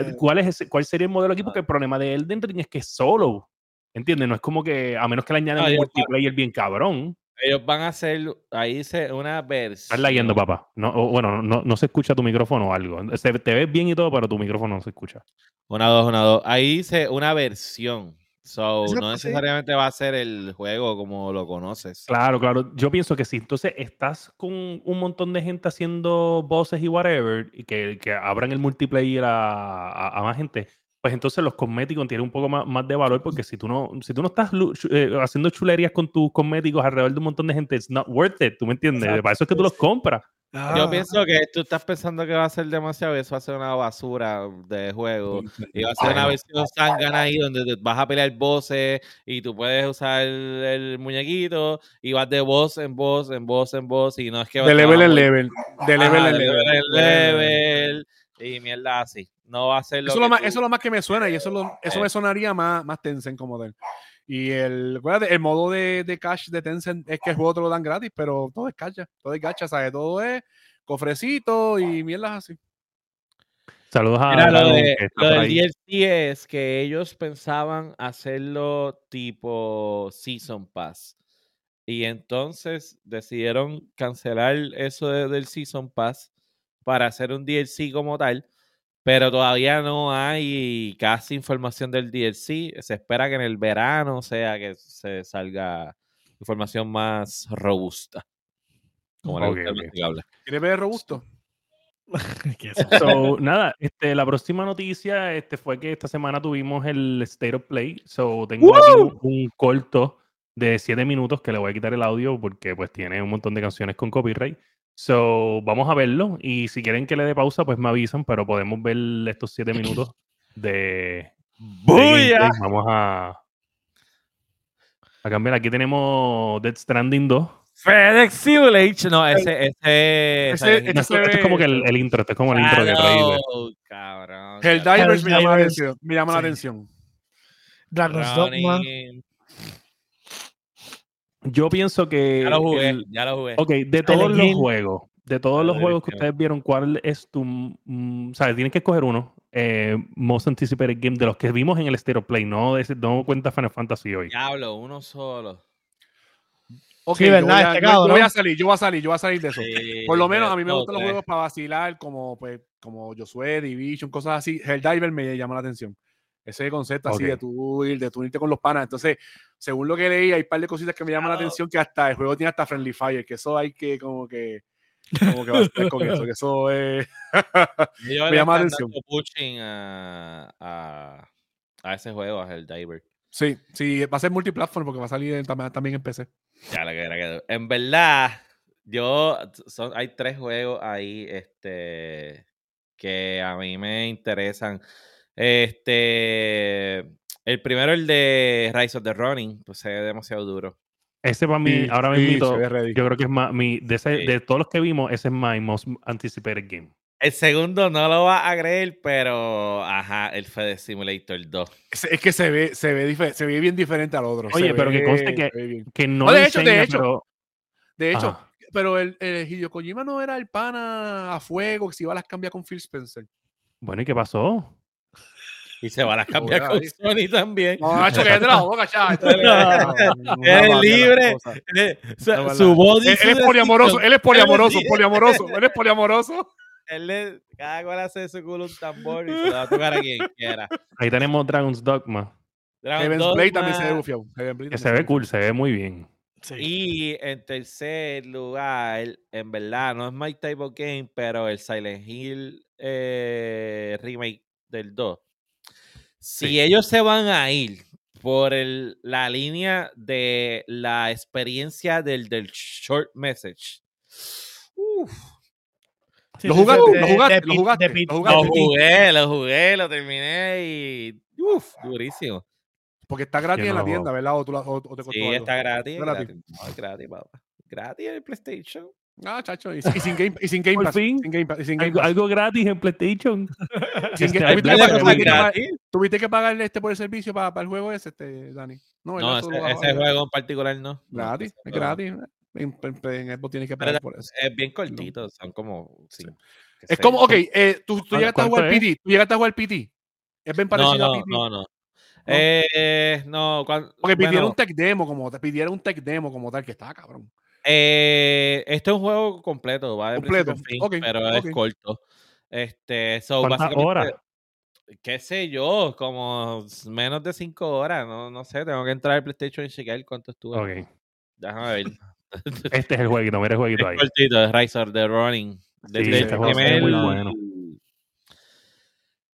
de... ¿Cuál, es ese- ¿Cuál sería el modelo aquí? Porque el problema de Elden Ring es que es solo. ¿Entiendes? No es como que, a menos que le añadan No, un multiplayer bien cabrón. Ellos van a hacer, ahí dice una versión. Estás leyendo, papá. No, o, bueno, no, no se escucha tu micrófono o algo. Se, te ves bien y todo, pero tu micrófono no se escucha. Una, dos, una, dos. Ahí dice una versión. So, Exacto, no sí. necesariamente va a ser el juego como lo conoces. Claro, claro. Yo pienso que sí. Entonces, estás con un montón de gente haciendo voces y whatever, y que, que abran el multiplayer a, a- a más gente. Pues entonces los cosméticos tienen un poco más, más de valor porque si tú no, si tú no estás eh, haciendo chulerías con tus cosméticos alrededor de un montón de gente, it's not worth it, ¿tú me entiendes? Exacto, Para eso es que tú los compras. Yo Ah, pienso que tú estás pensando que va a ser demasiado y eso va a ser una basura de juego. Y va a ser una no. versión zángana ahí donde te vas a pelear bosses y tú puedes usar el, el muñequito y vas de boss en boss, en boss, en boss y no es que De level en level. De Ajá, level en de level. level en level y mierda así. No va a ser lo Eso es lo, que más, tú- eso es lo más que me suena y eso, es lo- eso Eh. me sonaría más, más Tencent como tal. Y el, el modo de, de cash de Tencent es que el juego te lo dan gratis, pero todo es gacha, todo es gacha, ¿sabes? Todo es cofrecito y mierdas así. Saludos a Mira, lo, de- que lo del. DLC es que ellos pensaban hacerlo tipo Season Pass. Y entonces decidieron cancelar eso de- del Season Pass para hacer un DLC como tal. Pero todavía no hay casi información del DLC. Se espera que en el verano sea que se salga información más robusta. Como le Ok, gusta al ok. masticable. ¿Quieres ver robusto? (laughs) So, nada, este, la próxima noticia este, ffue que esta semana tuvimos el State of Play. So, tengo aquí un, un corto de 7 minutos que le voy a quitar el audio porque pues tiene un montón de canciones con copyright. So, vamos a verlo y si quieren que le dé pausa, pues me avisan, pero podemos ver estos 7 minutos de, ¡Buya! Vamos a, a cambiar. Aquí tenemos Dead Stranding 2. FedEx Simulation. No, ese. ese, Ese- ese- No, esto, esto es como que el, el intro, esto es como el intro que. Claro, cabrón. Helldivers me llama la atención. Me llama la atención. Dragon's Dogma. Yo pienso que. Ya lo jugué, el- ya lo jugué. Ok, de todos los juegos, de todos los juegos que ustedes vieron, ¿cuál es tu. mm, sabes, tienes que escoger uno. eh, most anticipated game de los que vimos en el State of Play, no, de ese- no cuenta Final Fantasy hoy. Diablo, uno solo. Ok, Sí, yo, ¿verdad? voy a, Este yo- yo voy a salir, yo voy a salir, yo voy a salir de eso. Sí, Por lo menos a mí me gustan los juegos para vacilar, como pues, como Josué, Division, cosas así. Helldiver me llama la atención. Ese concepto así de tú ir, de tú irte con los panas. Entonces, según lo que leí, hay un par de cositas que me llaman la atención, que hasta el juego tiene hasta Friendly Fire, que eso hay que como que como que vacilar con eso, que eso es... (laughs) (laughs) Me llama la atención. pushing a, a, a ese juego, a Helldiver. Sí, sí, va a ser multiplatform porque va a salir también en PC. Ya la que era que- En verdad, yo son, hay tres juegos ahí este que a mí me interesan. Este el primero, el de Rise of the Running, pues se ve demasiado duro. Ese para mí, Sí, ahora sí, mismo, yo creo que es más, mi, de, ese- Sí. de todos los que vimos, ese es my most anticipated game. El segundo no lo va a creer, pero ajá, el Fede Simulator 2. Es, es que se ve, se ve, se ve bien diferente al otro. Oye, se pero que ve- conste que- ve bien. Que no, No, de hecho, de enseña, hecho. pero- De hecho, Ajá. pero el, el Hideo Kojima no era el pana a fuego que si iba a las cambia con Phil Spencer. Bueno, ¿y qué pasó? Y se van a cambiar con ahí. Sony también. No, Nacho, que es la boca, chaval. (laughs) Eres libre. Su- body Él, es poliamoroso, él es poliamoroso, poliamoroso, él es poliamoroso. Él le, cada cual hace su culo un tambor y se lo va a tocar a quien quiera. Ahí tenemos Dragon's Dogma, Dragon Heaven's Blade también se ve bufiado. Que se ve cool, se ve muy bien. Sí. Y en tercer lugar, en verdad, no es my type of game, pero el Silent Hill eh, remake del 2. Si Sí. ellos se van a ir por el- la línea de la experiencia del, del short message, uf, Sí, Lo jugaste, lo jugaste, de lo jugaste, de lo jugué, lo jugué, lo terminé y uf, durísimo. Porque está gratis en la tienda, ¿verdad? O, tú la- o- o te costó Sí, algo. está gratis, Gratis. gratis. No, gratis, papá. Gratis en el PlayStation. Ah, chacho, y, y sin Game, y sin game Por Pass. fin. Sin Game Pass. y sin Game Algo, Pass. algo gratis en PlayStation. (laughs) Sin Este, Game- ¿Tuviste que pagar- que pagar- gratis. ¿Tuviste que pagarle este por el servicio para, el juego ese, este, Dani? No. No, ese, ese juego en particular no. No, Gratis, es gratis. En, en, en Xbox tienes que Pero pagar por eso. Es bien cortito, son como. sí, Es como, ok, eh, tú, tú ¿Cuánto- llegaste a jugar es? PT. Tú llegaste a jugar PT. Es bien No, parecido no, a PT. no, no. Eh, no, cuan- Porque pidieron bueno, un tech demo como te pidieron un tech demo como tal, que estaba cabrón. Eh, este es un juego completo, va de Completo, a fin, pero es corto. Este, so, ¿Cuántas básicamente, horas? qué sé yo, como menos de cinco horas, no, no sé, tengo que entrar al PlayStation y chequear cuánto estuve. Ok. Déjame ver. (laughs) Este es el jueguito, mira el (laughs) jueguito Es ahí. cortito, es Rise of the Running. Desde este juego primer- muy bueno.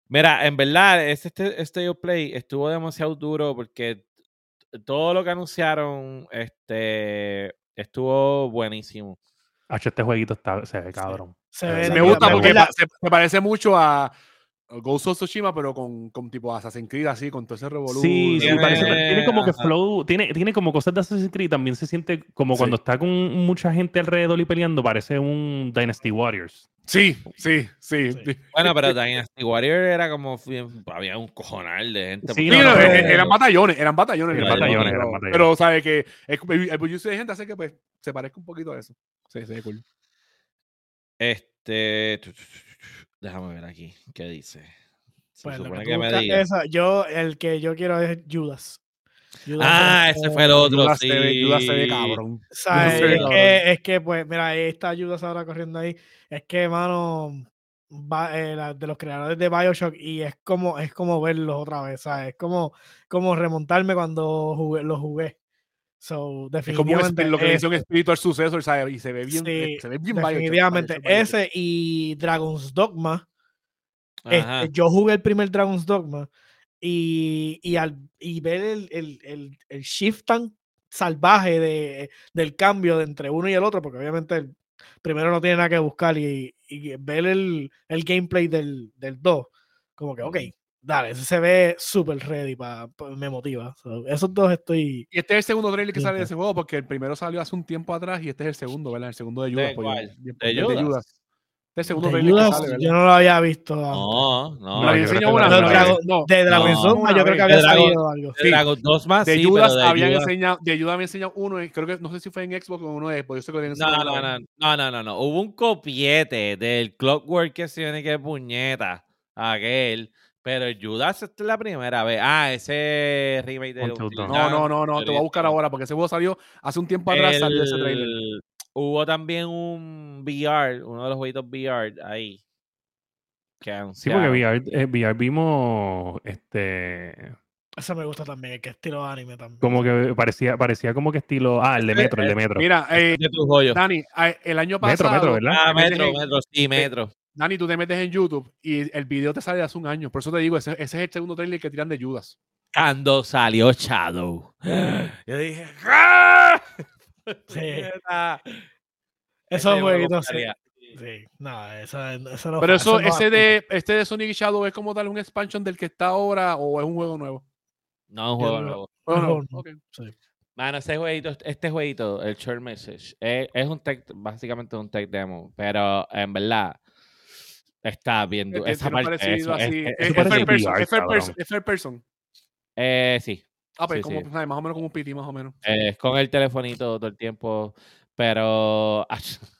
Mira, en verdad, este, este of Play estuvo demasiado duro porque todo lo que anunciaron este, estuvo buenísimo. Hacho, este jueguito está, se ve cabrón. Se Me ve Me gusta porque la- se parece mucho a Ghost of Tsushima, pero con, con tipo Assassin's Creed así, con todo ese revolú. Sí, sí, Tiene- parece, tiene como que flow, tiene, tiene como cosas de Assassin's Creed, también se siente como Sí. cuando está con mucha gente alrededor y peleando, parece un Dynasty Warriors. Sí, sí, sí. Sí. Bueno, pero Dynasty Warrior era como bien- había un cojonal de gente. Sí, Sí, no, no, no, eh, no. eran batallones, eran batallones. Eran eran batallones, eran pero- batallones. Pero, ¿sabes que El, el bullicio de gente hace que pues, se parezca un poquito a eso. Sí, sí, cool. Este. Déjame ver aquí. ¿Qué dice? Se Pues lo supone que que tú me diga. esa- yo, el que yo quiero es Judas. Judas Ah, es, ese fue el otro. Judas sí. se ve, Judas se ve cabrón. O sea, Judas se ve es, cabrón. que, es que, pues, mira, ahí está Judas ahora corriendo ahí. Es que, mano, va- eh, la- de los creadores de Bioshock y es como, es como verlos otra vez, ¿sabes? Es como, como remontarme cuando jugué, los jugué. So, Es como un definitivamente. lo que le un espiritual sucesor, ¿sabes? Y se ve bien, Sí, se ve bien definitivamente. Bioshock, Bioshock. Ese y Dragon's Dogma. Este, yo jugué el primer Dragon's Dogma y, y, al, y ver el, el, el, el shift tan salvaje de, del cambio de entre uno y el otro, porque obviamente el primero no tiene nada que buscar y, y ver el, el gameplay del, del 2, como que, ok, dale, ese se ve súper ready, pa, pa- me motiva. So, esos dos estoy... Y este es el segundo trailer que sale de ese juego, porque el primero salió hace un tiempo atrás y este es el segundo, ¿verdad? El segundo de Judas. ¿De pues, cuál? bien- ¿De bien- Judas? Este es el segundo de trailer Judas, que sale, yo no lo había visto. antes. No, no. Yo una, de, Dragon- no, de Dragon's no, Dogma yo creo que había De Dragon- salido algo. De Sí. Dragon 2 más. de sí, Judas pero de habían Judas- enseñado, de Judas había enseñado uno, creo que no sé si fue en Xbox o uno de Xbox, yo sé que No, no, no, no, no, no, no. Hubo un copiete del Clockwork que se viene que puñeta. Aquel. Pero el Judas esta es la primera vez. Ah, ese remake de Dawn. No, no, no, no, te voy a buscar ahora porque ese juego salió hace un tiempo atrás, salió ese trailer. Hubo también un VR, uno de los jueguitos VR ahí. Que Sí, porque. VR, eh, VR vimos este Eso me gusta también, el que estilo anime también. como que parecía, parecía como que estilo. Ah, el de metro, el de metro. Mira, eh. Dani, eh, el año Metro, pasado, metro, ¿verdad? Ah, metro, metro, sí, metro. Dani, tú te metes en YouTube y el video te sale de hace un año. Por eso te digo, ese, ese es el segundo trailer que tiran de Judas. Cuando salió Shadow. (gasps) Yo dije, ¡Ah! Sí. Esos Ese jueguitos, sí. no, eso, eso no Pero eso, no ese de, este de Sonic y Shadow es como tal un expansion del que está ahora o es un juego nuevo. No, un juego Yo nuevo. Juego nuevo, sí. Mano, ese jueguito, este jueguito, el Short Message, es, es un tech, básicamente un tech demo, pero en verdad está Tiene- Esa parte, eso, es- así. es- Es- third person, es person, es third person. eh, sí, Ah, pues Sí, como, sí. ¿sabes? más o menos como un PT, más o menos. eh, con el telefonito todo el tiempo, pero (laughs)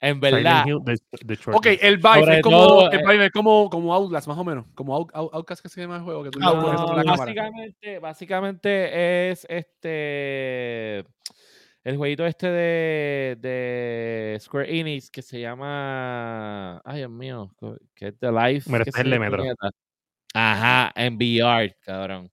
en verdad, Hill, The- The Short Ok, el vibe es como, todo, el eh, vibe es como, como Outlast, más o menos. Como Out- Out- Outcast que se llama el juego. Que tú Ah, no, cámara. básicamente, básicamente es este el jueguito este de, de Square Enix que se llama ay Dios mío que es The Life Mira, qué es sé el de yo, Metro. ajá en VR cabrón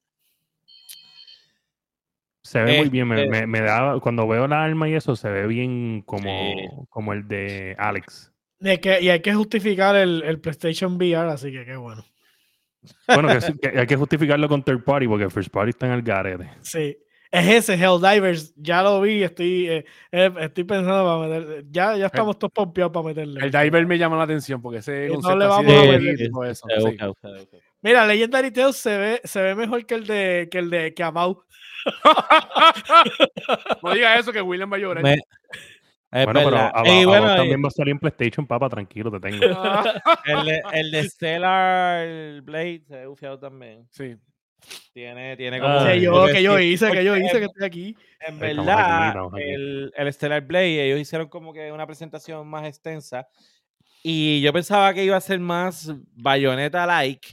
Se ve muy bien. Me, Este- me- me da, cuando veo la arma y eso, se ve bien como, como el de Alex. Y hay que, y hay que justificar el, el PlayStation VR, así que qué bueno. Bueno, que, que hay que justificarlo con third party porque first party está en el garete. Sí. Es ese, Helldivers, ya lo vi, estoy, eh, eh, estoy pensando para meter, ya, ya estamos todos pompeados para meterle. El diver me llama la atención porque ese no concepto le así vamos de a meter. eso, sí. Mira, Legendary Tales se ve, se ve mejor que el de que el de que Amau. (laughs) No diga eso que William va a llorar. Me- Es Bueno, pero a- Y a- bueno, a- y- también va a salir en PlayStation, papá, tranquilo, te tengo. (laughs) el, de, el de Stellar Blade se ve bufiado también. Sí. Tiene, tiene como. Que Ay, yo, porque que yo hice, que yo hice, que estoy aquí. En Estamos aquí, verdad, estamos aquí. el, el Stellar Blade, ellos hicieron como que una presentación más extensa. Y yo pensaba que iba a ser más bayoneta-like.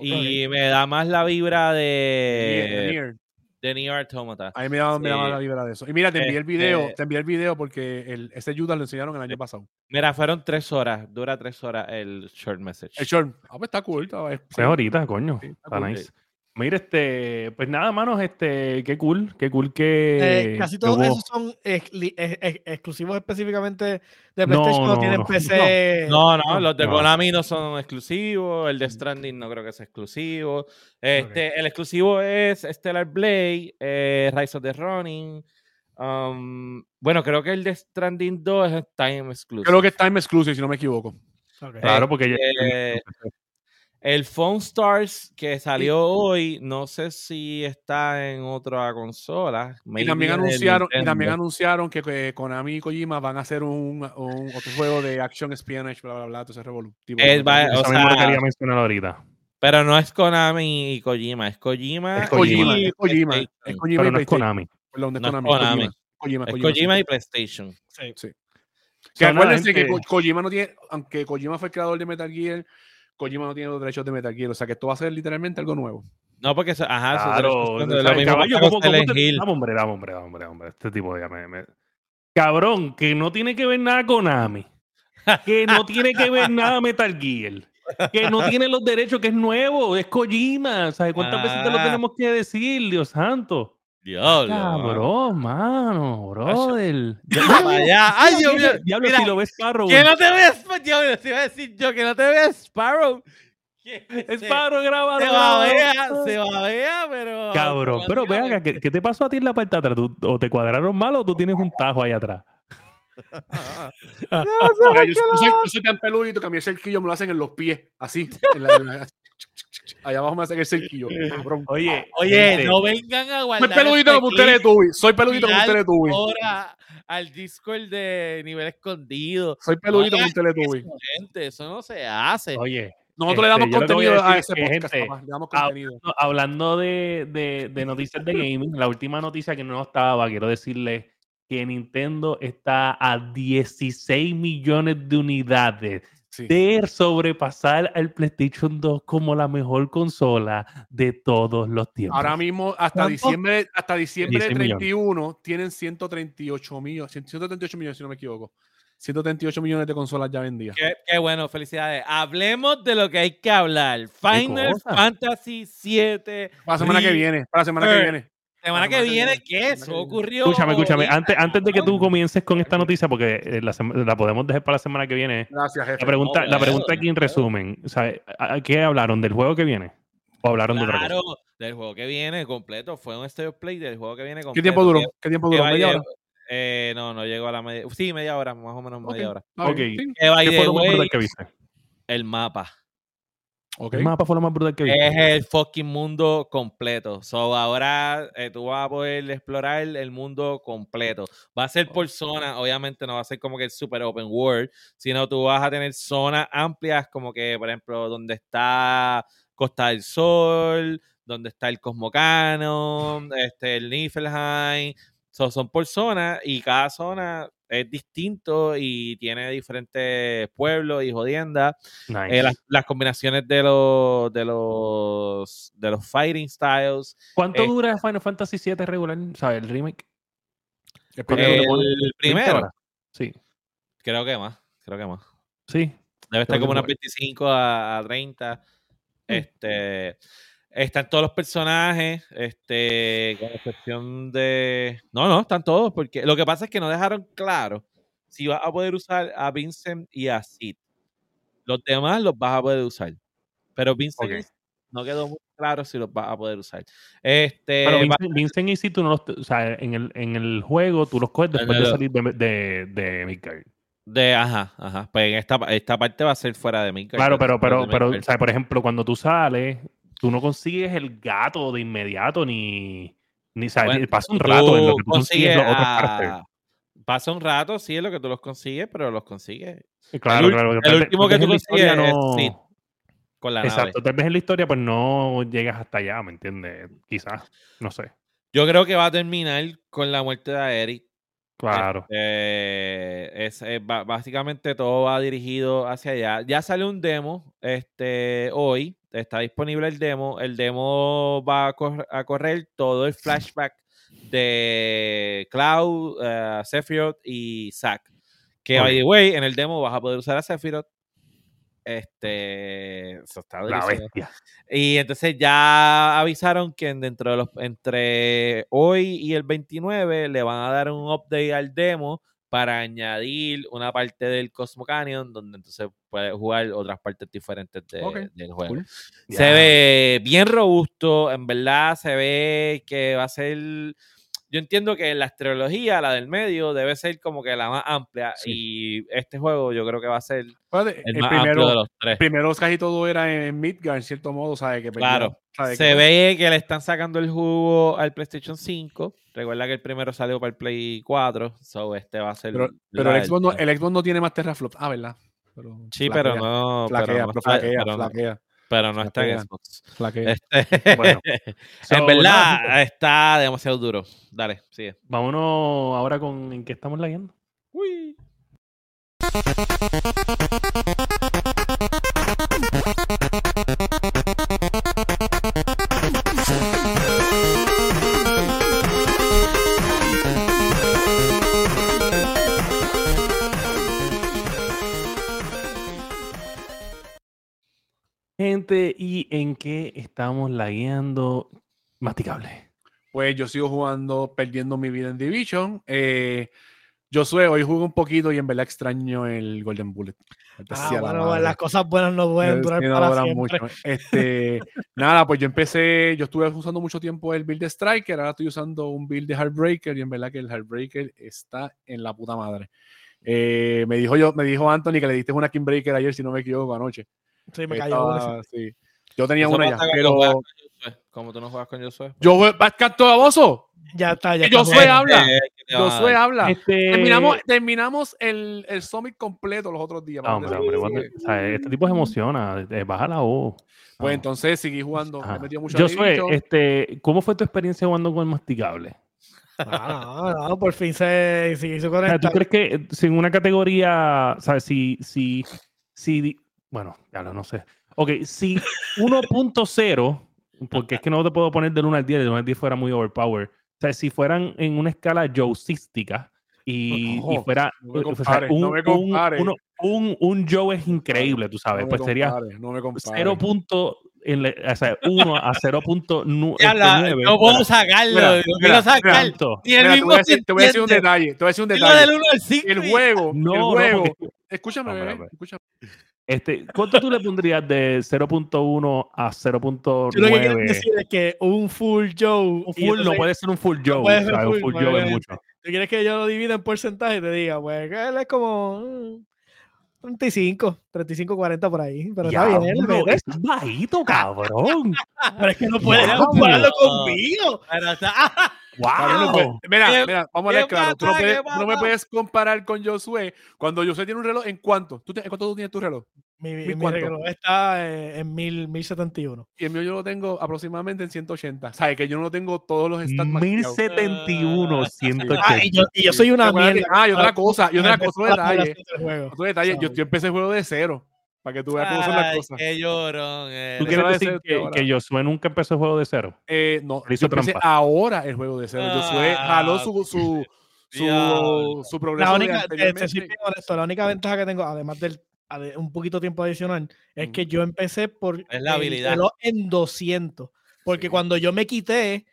Y me da más la vibra de, Nier. de Nier Automata. A mí me da, me da Sí. la vibra de eso. Y mira, te envié el video, Este- te envié el video porque el, ese Judas lo enseñaron el año pasado. Mira, fueron tres horas, dura tres horas el short message. El short, ah, pues está cool. Está, es- ahorita, coño. Sí, está Está cool. nice. Mira, este, pues nada, manos, este, qué cool, qué cool Eh, que. casi que todos hubo- esos son excli- ex- ex- exclusivos específicamente de PlayStation, no, no, tienen no. PC. No, no, los de no. Konami no son exclusivos, el de Stranding no creo que sea exclusivo. Este, El exclusivo es Stellar Blade, eh, Rise of the Running. um, bueno, creo que el de Stranding 2 es Time Exclusive. Creo que es Time Exclusive, si no me equivoco. Claro, porque ya- Eh, el Phone Stars que salió hoy, no sé si está en otra consola. Y también anunciaron, y también anunciaron que, que Konami y Kojima van a hacer un, un otro juego de action espionage, bla, bla, bla, todo ese revolu- tipo de- va- eso o mismo lo sea, quería mencionar ahorita. Pero no es Konami y Kojima, es Kojima. Es Kojima, y es Kojima, es PlayStation. Kojima Pero y no es PlayStation. Konami. Perdón, es No Konami, Konami. Kojima. Kojima, Es Kojima, sí. Kojima y PlayStation. Sí. Sí. Que So, acuérdense que gente- Kojima no tiene, aunque Kojima fue el creador de Metal Gear, Kojima no tiene los derechos de Metal Gear. O sea que esto va a ser literalmente algo nuevo. No, porque, eso- ajá, Claro, derechos son de- o lo mismo caballo, pasa con ¿cómo- cómo Silent te-. Dame, hombre, dame, hombre, dame, hombre. Este tipo ya me, me- Cabrón, que no tiene que ver nada con Konami. Que no tiene que ver nada Metal Gear. Que no tiene los derechos, que es nuevo, es Kojima. ¿Sabes cuántas veces te lo Ah. tenemos que decir, Dios santo? Diablo. Cabrón, mano, brother. (laughs) Allá. Ay, Dios mío. Diablo, Mira, si lo ves Sparrow. que no te veas, Diablo, te iba a decir yo que no te veas Sparrow. (laughs) Sparrow, grabado. Se babea, se babea, pero. Cabrón, pero ve acá, ¿qué, qué te pasó a ti en la parte de atrás? ¿Tú- ¿O te cuadraron mal o tú tienes un tajo ahí atrás? (laughs) Mira, yo, yo soy, yo soy tan peludito que a mí el cerquillo me lo hacen en los pies, así. en la- en la- allá abajo me hacen el cerquillo. (laughs) cabrón. Oye, Oye, gente, no vengan a Soy guardar. peludito este como un Teletubby. Soy peludito como un Viral Teletubby. ahora al Discord de nivel escondido. Soy peludito como un hagan Teletubby. Eso, gente, eso no se hace. Oye, Nosotros le damos Este, a contenido a decir ese podcast, gente, Le damos contenido. Hablando de, de- de noticias de gaming, la última noticia que no estaba, quiero decirles que Nintendo está a 16 millones de unidades Sí. de sobrepasar al PlayStation 2 como la mejor consola de todos los tiempos. Ahora mismo, hasta ¿Cuánto? diciembre, hasta diciembre de 16 millones. 31, tienen 138 millones, 138 millones, si no me equivoco. 138 millones de consolas ya vendidas. Qué, qué bueno, felicidades. Hablemos de lo que hay que hablar. Final? Fantasy VII. Para la semana que viene, para la semana que viene. Semana que semana que viene, ¿qué? Eso ocurrió. Escúchame, escúchame. Antes, antes de que tú comiences con esta noticia, porque eh, la, podemos dejar para la semana que viene. Gracias, jefe. La pregunta, No, la claro, pregunta aquí en claro. resumen, ¿sabe? ¿a- ¿qué hablaron? ¿Del juego que viene? ¿O hablaron de otra cosa? Claro, del juego que viene completo. Fue un State of Play del juego que viene completo. ¿Qué tiempo duró? ¿Qué tiempo duró? ¿Media hora? eh, no, no llegó a la media. Sí, media hora, más o menos media hora. Ok. ¿Qué the fue lo brutal que viste? el mapa. Ok. El mapa fue lo más brutal que viste. Es el fucking mundo completo. So ahora eh, tú vas a poder explorar el mundo completo. Va a ser por zona, obviamente no va a ser como que el super open world, sino tú vas a tener zonas amplias como que, por ejemplo, donde está Costa del Sol, donde está el Cosmocano, este, el Niflheim. So, son por zona y cada zona es distinto y tiene diferentes pueblos y jodiendas. Nice. Eh, las, las combinaciones de los de los de los fighting styles. ¿Cuánto eh, dura Final Fantasy VII regular? ¿Sabes? El remake. El ¿Cuánto primero. le pone? El 20 primero. Sí. creo que más, creo que más. Sí. Debe estar como unas por- 25 a, a 30. Este están todos los personajes, este, con excepción de. No, no, están todos, porque lo que pasa es que no dejaron claro si vas a poder usar a Vincent y a Sid. Los demás los vas a poder usar. Pero Vincent Ok. y Sid no quedó muy claro si los vas a poder usar. Este, Pero Vincent, Vincent y si tú no los. O sea, en el, en el juego tú los coges después de salir de, de, de Midgard. De, ajá, ajá. Pues en esta, esta parte va a ser fuera de Midgard. Claro, pero, pero, pero, o sea, por ejemplo, cuando tú sales, tú no consigues el gato de inmediato, ni. ni Bueno, pasa un rato en lo que tú consigues consigues las otras a-. Pasa un rato, sí, es lo que tú los consigues, pero los consigues. Claro, el, claro. el último que tú consigues no- es Sid con la nave. Exacto, tal vez en la historia pues no llegas hasta allá, ¿me entiendes? Quizás, no sé. Yo creo que va a terminar con la muerte de Aerith. Claro. Este, es, es ba- básicamente todo va dirigido hacia allá. Ya sale un demo este, hoy. Está disponible el demo. El demo va a, cor- a correr todo el flashback de Cloud, eh, Sephiroth y Zack. Que, by the way, en el demo vas a poder usar a Sephiroth. Este, eso está La bestia. Y entonces ya avisaron que en- dentro de los entre hoy y el 29 le van a dar un update al demo para añadir una parte del Cosmo Canyon donde entonces puedes jugar otras partes diferentes de- del juego. cool. Se ve bien robusto, en verdad se ve que va a ser. Yo entiendo que la astrología, la del medio, debe ser como que la más amplia. Sí. Y este juego yo creo que va a ser el, el más amplio de primero, los tres. primero casi todo era en Midgard, en cierto modo, ¿sabes? Que Claro. Se Que- ve que le están sacando el jugo al PlayStation 5. Recuerda que el primero salió para el Play 4. So este va a ser. Pero, el, Xbox no, el Xbox no tiene más teraflops. Ah, ¿verdad? Pero Sí, flaquea, pero no. Flaquea, pero no flaquea, pero no- flaquea, pero no está en. Xbox. Este, (laughs) Bueno, (laughs) So, en verdad está demasiado duro. Dale, sigue. vámonos ahora con en qué estamos leyendo. Uy. Gente, ¿y en qué estamos lagueando? Masticable. Pues yo sigo jugando, perdiendo mi vida en Division. Eh, yo soy, hoy juego un poquito y en verdad extraño el Golden Bullet. Ah, la bueno, las cosas buenas no pueden Es durar no para duran siempre. mucho. Este, (laughs) nada, pues yo empecé, yo estuve usando mucho tiempo el build de Striker, ahora estoy usando un build de Heartbreaker y en verdad que el Heartbreaker está en la puta madre. Eh, me dijo yo, me dijo Anthony que le diste una Kingbreaker ayer, si no me equivoco, anoche. Sí, me cayó una. Sí. Yo tenía Eso una ya, pasa cuando pero juegas con Josué. Como tú no juegas con Josué. yo juego canto baboso. Ya está, ya está. Josué bueno. habla. Eh, que te van a Josué dar. habla. Este... Terminamos, terminamos el, el Summit completo los otros días. Ah, hombre, o sea, este tipo se emociona, eh, baja la voz. Pues Ah. entonces seguí jugando. Ajá. Me metí mucho a este, ¿cómo fue tu experiencia jugando con el masticable? Ah, no, no, por fin se, se hizo O sea, ¿Tú conectar. crees que eh, sin una categoría, sabes, si, si, si, di- bueno, ya lo no sé. Ok, si 1.0, porque es que no te puedo poner del 1 al 10, del 1 al 10 fuera muy overpowered. O sea, si fueran en una escala joeística y, y No, fuera no me o sea, compares, un, no me un- compares. un, un Joe es increíble, tú sabes, pues sería compares, no me compares. 0. punto en la- o sea, 1 a 0.9. Ya la- no puedo sacarlo. Mira, sacar. Te mismo voy a decir, te voy a decir un detalle. Te voy a decir un detalle. del 1 al 5. El juego, No, el no, juego. porque- Escúchame, No, bebé, espera, escúchame. Este, ¿Cuánto tú le pondrías de 0.1 a Tú lo que quieres 0.9? decir es que un full Joe. Un full, no puede ser un full Joe. puede ser ¿sabes? Un full, full Joe es mucho. ¿Tú quieres que yo lo divida en porcentaje y te diga, pues que él es como mm, 35, 35, 40 por ahí? Pero está bien, metes. es bajito, cabrón. (laughs) Pero es que no puedes compararlo conmigo. Pero está- (laughs) ¡Wow! Mira, ¿Qué- mira, vamos a ver claro. Tú no, puedes- ¿Qué tú no me puedes comparar con Josué cuando Josué tiene un reloj en cuánto. ¿Tú te- ¿En cuánto tú tienes tu reloj? Mi, mi, reloj está eh, en mil, 1071. Y el mío yo lo tengo aproximadamente en 180. ¿Sabes? Que yo no tengo todos los stats maquillados. 1071, Ah, 180. y yo, y yo soy una mierda. Ah, y otra cosa, y otra cosa, detalle. (laughs) Otro detalle, yo, yo empecé el juego de cero. Para que tú veas cómo son las Ay, cosas. qué llorón. ¿Tú eres. Quieres decir que, ahora. que Josué nunca empezó el juego de cero? Eh, no, Le hizo yo empecé trampa. ahora el juego de cero. Josué Ah, jaló su, su, su, diablo. su progreso La de única, te- te anteriormente. soy bien honesto, la única ventaja que tengo, además del un poquito tiempo adicional, es que yo empecé por Es la habilidad. en 200. Porque Sí. cuando yo me quité,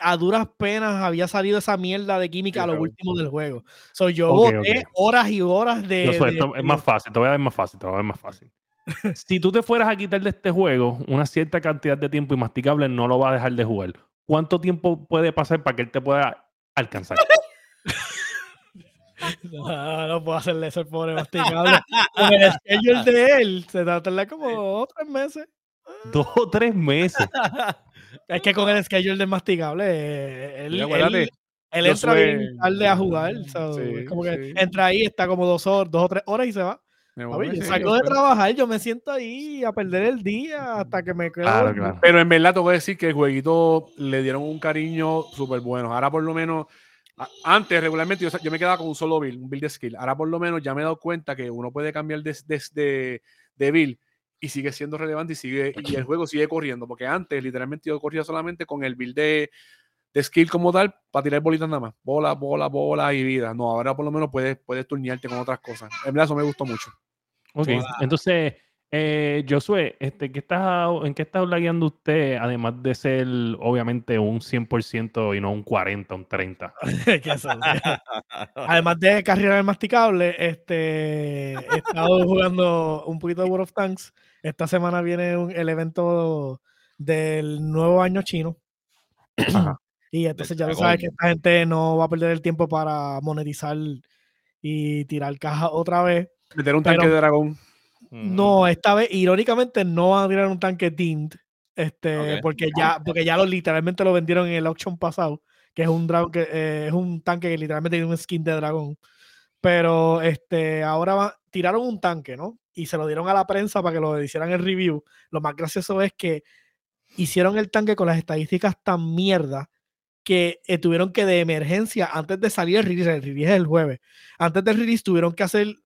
a duras penas había salido esa mierda de química a lo claro. último del juego. So, yo Ok, boté ok. horas y horas de. De- esto es más fácil, te voy a dar más fácil, te voy a dar más fácil. (laughs) si tú te fueras a quitar de este juego una cierta cantidad de tiempo y masticable no lo va a dejar de jugar. ¿Cuánto tiempo puede pasar para que él te pueda alcanzar? (laughs) (laughs) No, no puedo hacerle eso al pobre masticable. El schedule de él, se tarda como tres meses. Dos o tres meses. Es que con el schedule del masticable, eh, él, Sí, él- Él entra bien tarde a jugar. so, es como que sí. entra ahí, está como dos, horas, dos o tres horas y se va. Voy, yo sí, salgo de trabajar, yo me siento ahí a perder el día hasta que me quedo. Claro, claro. Pero en verdad te voy a decir que el jueguito le dieron un cariño súper bueno. Ahora por lo menos, a- antes regularmente yo, yo me quedaba con un solo build, un build de skill. Ahora por lo menos ya me he dado cuenta que uno puede cambiar de, de, de, de build y sigue siendo relevante y sigue y el (clears throat) juego sigue corriendo. Porque antes literalmente yo corría solamente con el build de, de skill como tal para tirar bolitas nada más. Bola, bola, bola y vida. No, ahora por lo menos puedes, puedes turnearte con otras cosas. En verdad eso me gustó mucho. Ok, entonces, eh, Josué, este, ¿qué está, ¿en qué está lagueando usted, además de ser obviamente un 100% y no un 40, un 30? Que eso, Además de carrera del masticable, este, he estado jugando un poquito de World of Tanks. Esta semana viene un- el evento del nuevo año chino. Ajá. Y entonces ya dragón. sabes que esta gente no va a perder el tiempo para monetizar y tirar caja otra vez. Meter un Pero- tanque de dragón. No, esta vez, irónicamente, no van a tirar un tanque Tint. Este, porque ya, (laughs) porque ya lo literalmente lo vendieron en el auction pasado, que es un dragón que eh, es un tanque que literalmente tiene un skin de dragón. Pero este, ahora va- tiraron un tanque, ¿no? Y se lo dieron a la prensa para que lo hicieran el review. Lo más gracioso es que hicieron el tanque con las estadísticas tan mierda que eh, tuvieron que de emergencia, antes de salir el release, el release es el jueves, antes del release tuvieron que hacer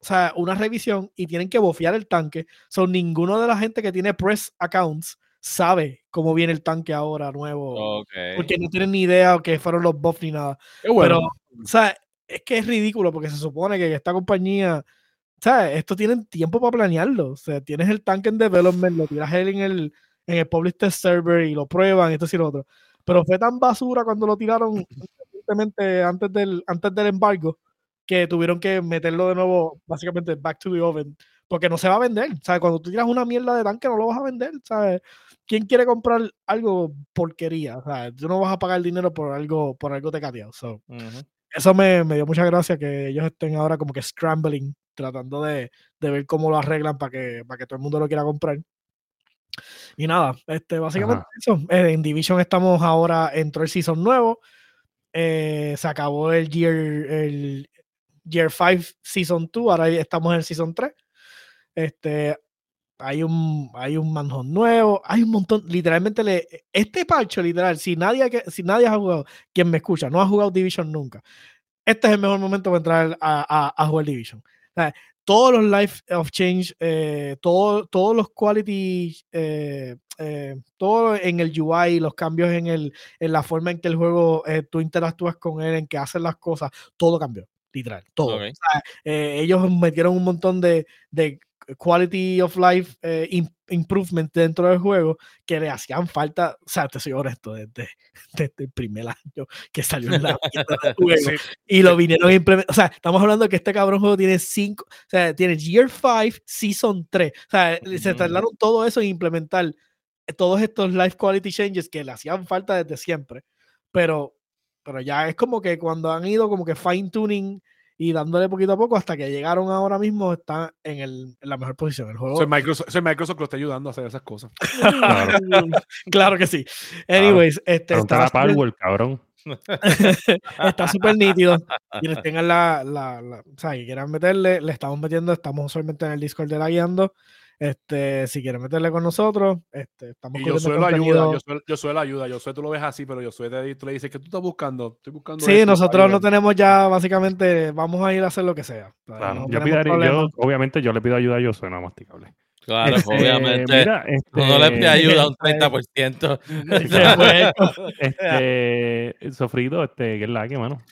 o sea, una revisión y tienen que bofear el tanque. Son ninguno de la gente que tiene press accounts sabe cómo viene el tanque ahora nuevo. Ok. Porque no tienen ni idea que fueron los buffs ni nada. Bueno. Pero, o sea, es que es ridículo porque se supone que esta compañía, o sea, esto tienen tiempo para planearlo. O sea, tienes el tanque en development, lo tiras él en el, en el public test server y lo prueban, esto y lo otro. Pero fue tan basura cuando lo tiraron (laughs) antes del, antes del embargo que tuvieron que meterlo de nuevo, básicamente, back to the oven, porque no se va a vender. Sea, cuando tú tiras una mierda de tanque, no lo vas a vender. ¿sabes? ¿Quién quiere comprar algo porquería? Sea, tú no vas a pagar dinero por algo, por algo tecateado. So, Ujú. eso me, me dio mucha gracia que ellos estén ahora como que scrambling, tratando de, de ver cómo lo arreglan para que, para que todo el mundo lo quiera comprar. Y nada, este, básicamente Ajá. eso. Eh, en Division estamos ahora, entró el season nuevo. eh, se acabó el Year, el Year 5 Season 2, ahora estamos en Season 3. Este, hay un, hay un manjón nuevo, hay un montón, literalmente, le, este parcho, literal, si nadie, si nadie ha jugado, quien me escucha, no ha jugado Division nunca, este es el mejor momento para entrar a, a- a jugar Division. O sea, todos los Life of Change, eh, todo- todos los quality, eh, eh, todo en el UI, los cambios en, el, en la forma en que el juego, eh, tú interactúas con él, en que hacen las cosas, todo cambió, literal, todo. Ok. O sea, eh, ellos metieron un montón de, de quality of life eh, im- improvement dentro del juego que le hacían falta, o sea, te soy honesto, desde, (laughs) desde el primer año que salió en la del (laughs) juego Sí. y lo vinieron a implementar. O sea, estamos hablando de que este cabrón juego tiene cinco, o sea, tiene Year 5, Season 3. O sea, se Ujú. tardaron todo eso en implementar todos estos life quality changes que le hacían falta desde siempre. Pero, pero ya es como que cuando han ido como que fine tuning y dándole poquito a poco hasta que llegaron ahora mismo, está en, el, en la mejor posición. El juego. Soy Microsoft, soy Microsoft que lo está ayudando a hacer esas cosas. Claro. (laughs) (laughs) claro que sí. Anyways, este Preguntar a está Power, cabrón. (laughs) está súper nítido. Y les tengan la, la, la- o sea, que quieran meterle, le estamos metiendo, estamos usualmente en el Discord de la guiando. Este, si quieren meterle con nosotros, este, estamos Y yo subiendo suelo ayuda, yo suelo, yo suelo ayuda, yo tú lo ves así, pero yo te, tú le dices que tú estás buscando, estoy buscando. Sí, esto, nosotros no tenemos ya básicamente, vamos a ir a hacer lo que sea. Claro. no yo, problema. yo, obviamente, yo le pido ayuda a Josué, no masticable. Claro, Este, obviamente. Mira, no le pide este, ayuda a un Pues, 30%. se fue. Este, Sofrito, este, ¿qué es la que, mano?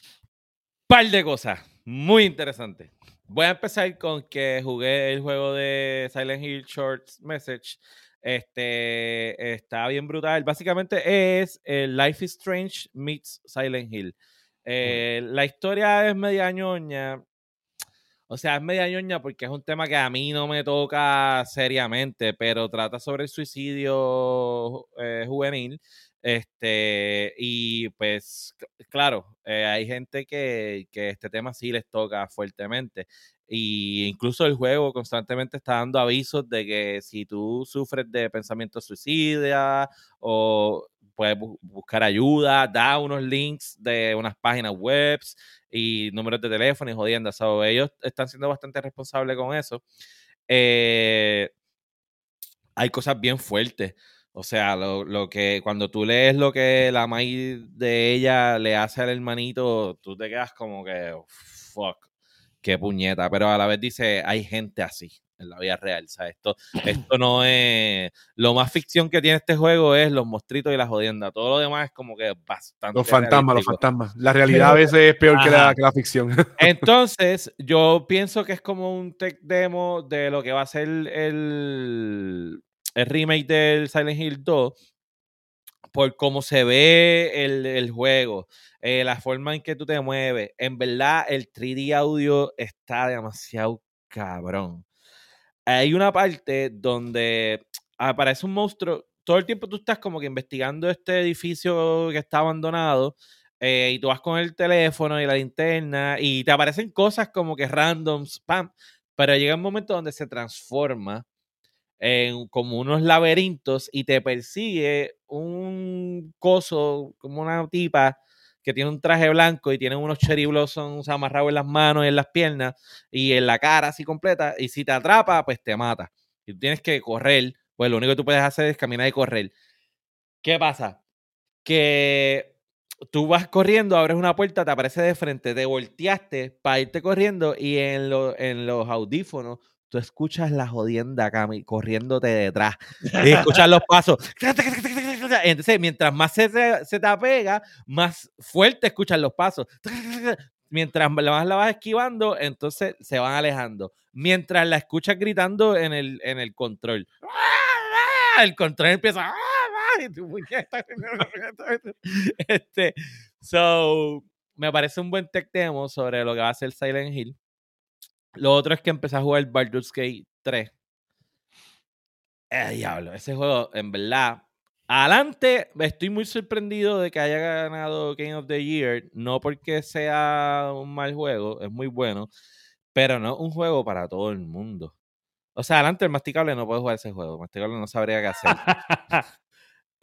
par de cosas muy interesantes. Voy a empezar con que jugué el juego de Silent Hill Short Message. Este está bien brutal. Básicamente es el Life is Strange meets Silent Hill. Eh, La historia es media ñoña. O sea, es media ñoña porque es un tema que a mí no me toca seriamente, pero trata sobre el suicidio eh, juvenil. Este, y pues, claro, eh, hay gente que, que este tema sí les toca fuertemente. Y incluso el juego constantemente está dando avisos de que si tú sufres de pensamientos suicidas o puedes bu- buscar ayuda, da unos links de unas páginas web y números de teléfono y jodiendo. So, ellos están siendo bastante responsables con eso. Eh, hay cosas bien fuertes. O sea, lo, lo que cuando tú lees lo que la maíz de ella le hace al hermanito, tú te quedas como que, "Oh, fuck, qué puñeta. Pero a la vez dice, hay gente así en la vida real. O sea, esto, (laughs) esto no es. Lo más ficción que tiene este juego es los monstruitos y la jodienda. Todo lo demás es como que bastante. Los fantasmas, los fantasmas. La realidad a veces es peor que la, que la ficción. (laughs) Entonces, yo pienso que es como un tech demo de lo que va a ser el, el remake del Silent Hill 2 por cómo se ve el, el juego, eh, la forma en que tú te mueves. En verdad, el 3D audio está demasiado cabrón. Hay una parte donde aparece un monstruo. Todo el tiempo tú estás como que investigando este edificio que está abandonado eh, y tú vas con el teléfono y la linterna y te aparecen cosas como que random, spam, pero llega un momento donde se transforma en como unos laberintos y te persigue un coso, como una tipa que tiene un traje blanco y tiene unos cherry blossoms amarrados en las manos y en las piernas y en la cara así completa y si te atrapa, pues te mata. Y tú tienes que correr, pues lo único que tú puedes hacer es caminar y correr. ¿Qué pasa? Que tú vas corriendo, abres una puerta, te aparece de frente, te volteaste para irte corriendo y en, lo- en los audífonos tú escuchas la jodienda cami corriéndote detrás (laughs) y escuchas los pasos. Entonces, mientras más se te, se te apega, más fuerte escuchas los pasos. Mientras más la vas esquivando, entonces se van alejando. Mientras la escuchas gritando en el, en el control. El control empieza. (laughs) Este, so, me parece un buen tech demo sobre lo que va a ser Silent Hill. Lo otro es que empecé a jugar Baldur's Gate 3. Eh, diablo, ese juego, en verdad. Adelante, estoy muy sorprendido de que haya ganado Game of the Year. No porque sea un mal juego, es muy bueno. Pero no es un juego para todo el mundo. O sea, adelante el masticable no puede jugar ese juego. El masticable no sabría qué hacer. (laughs)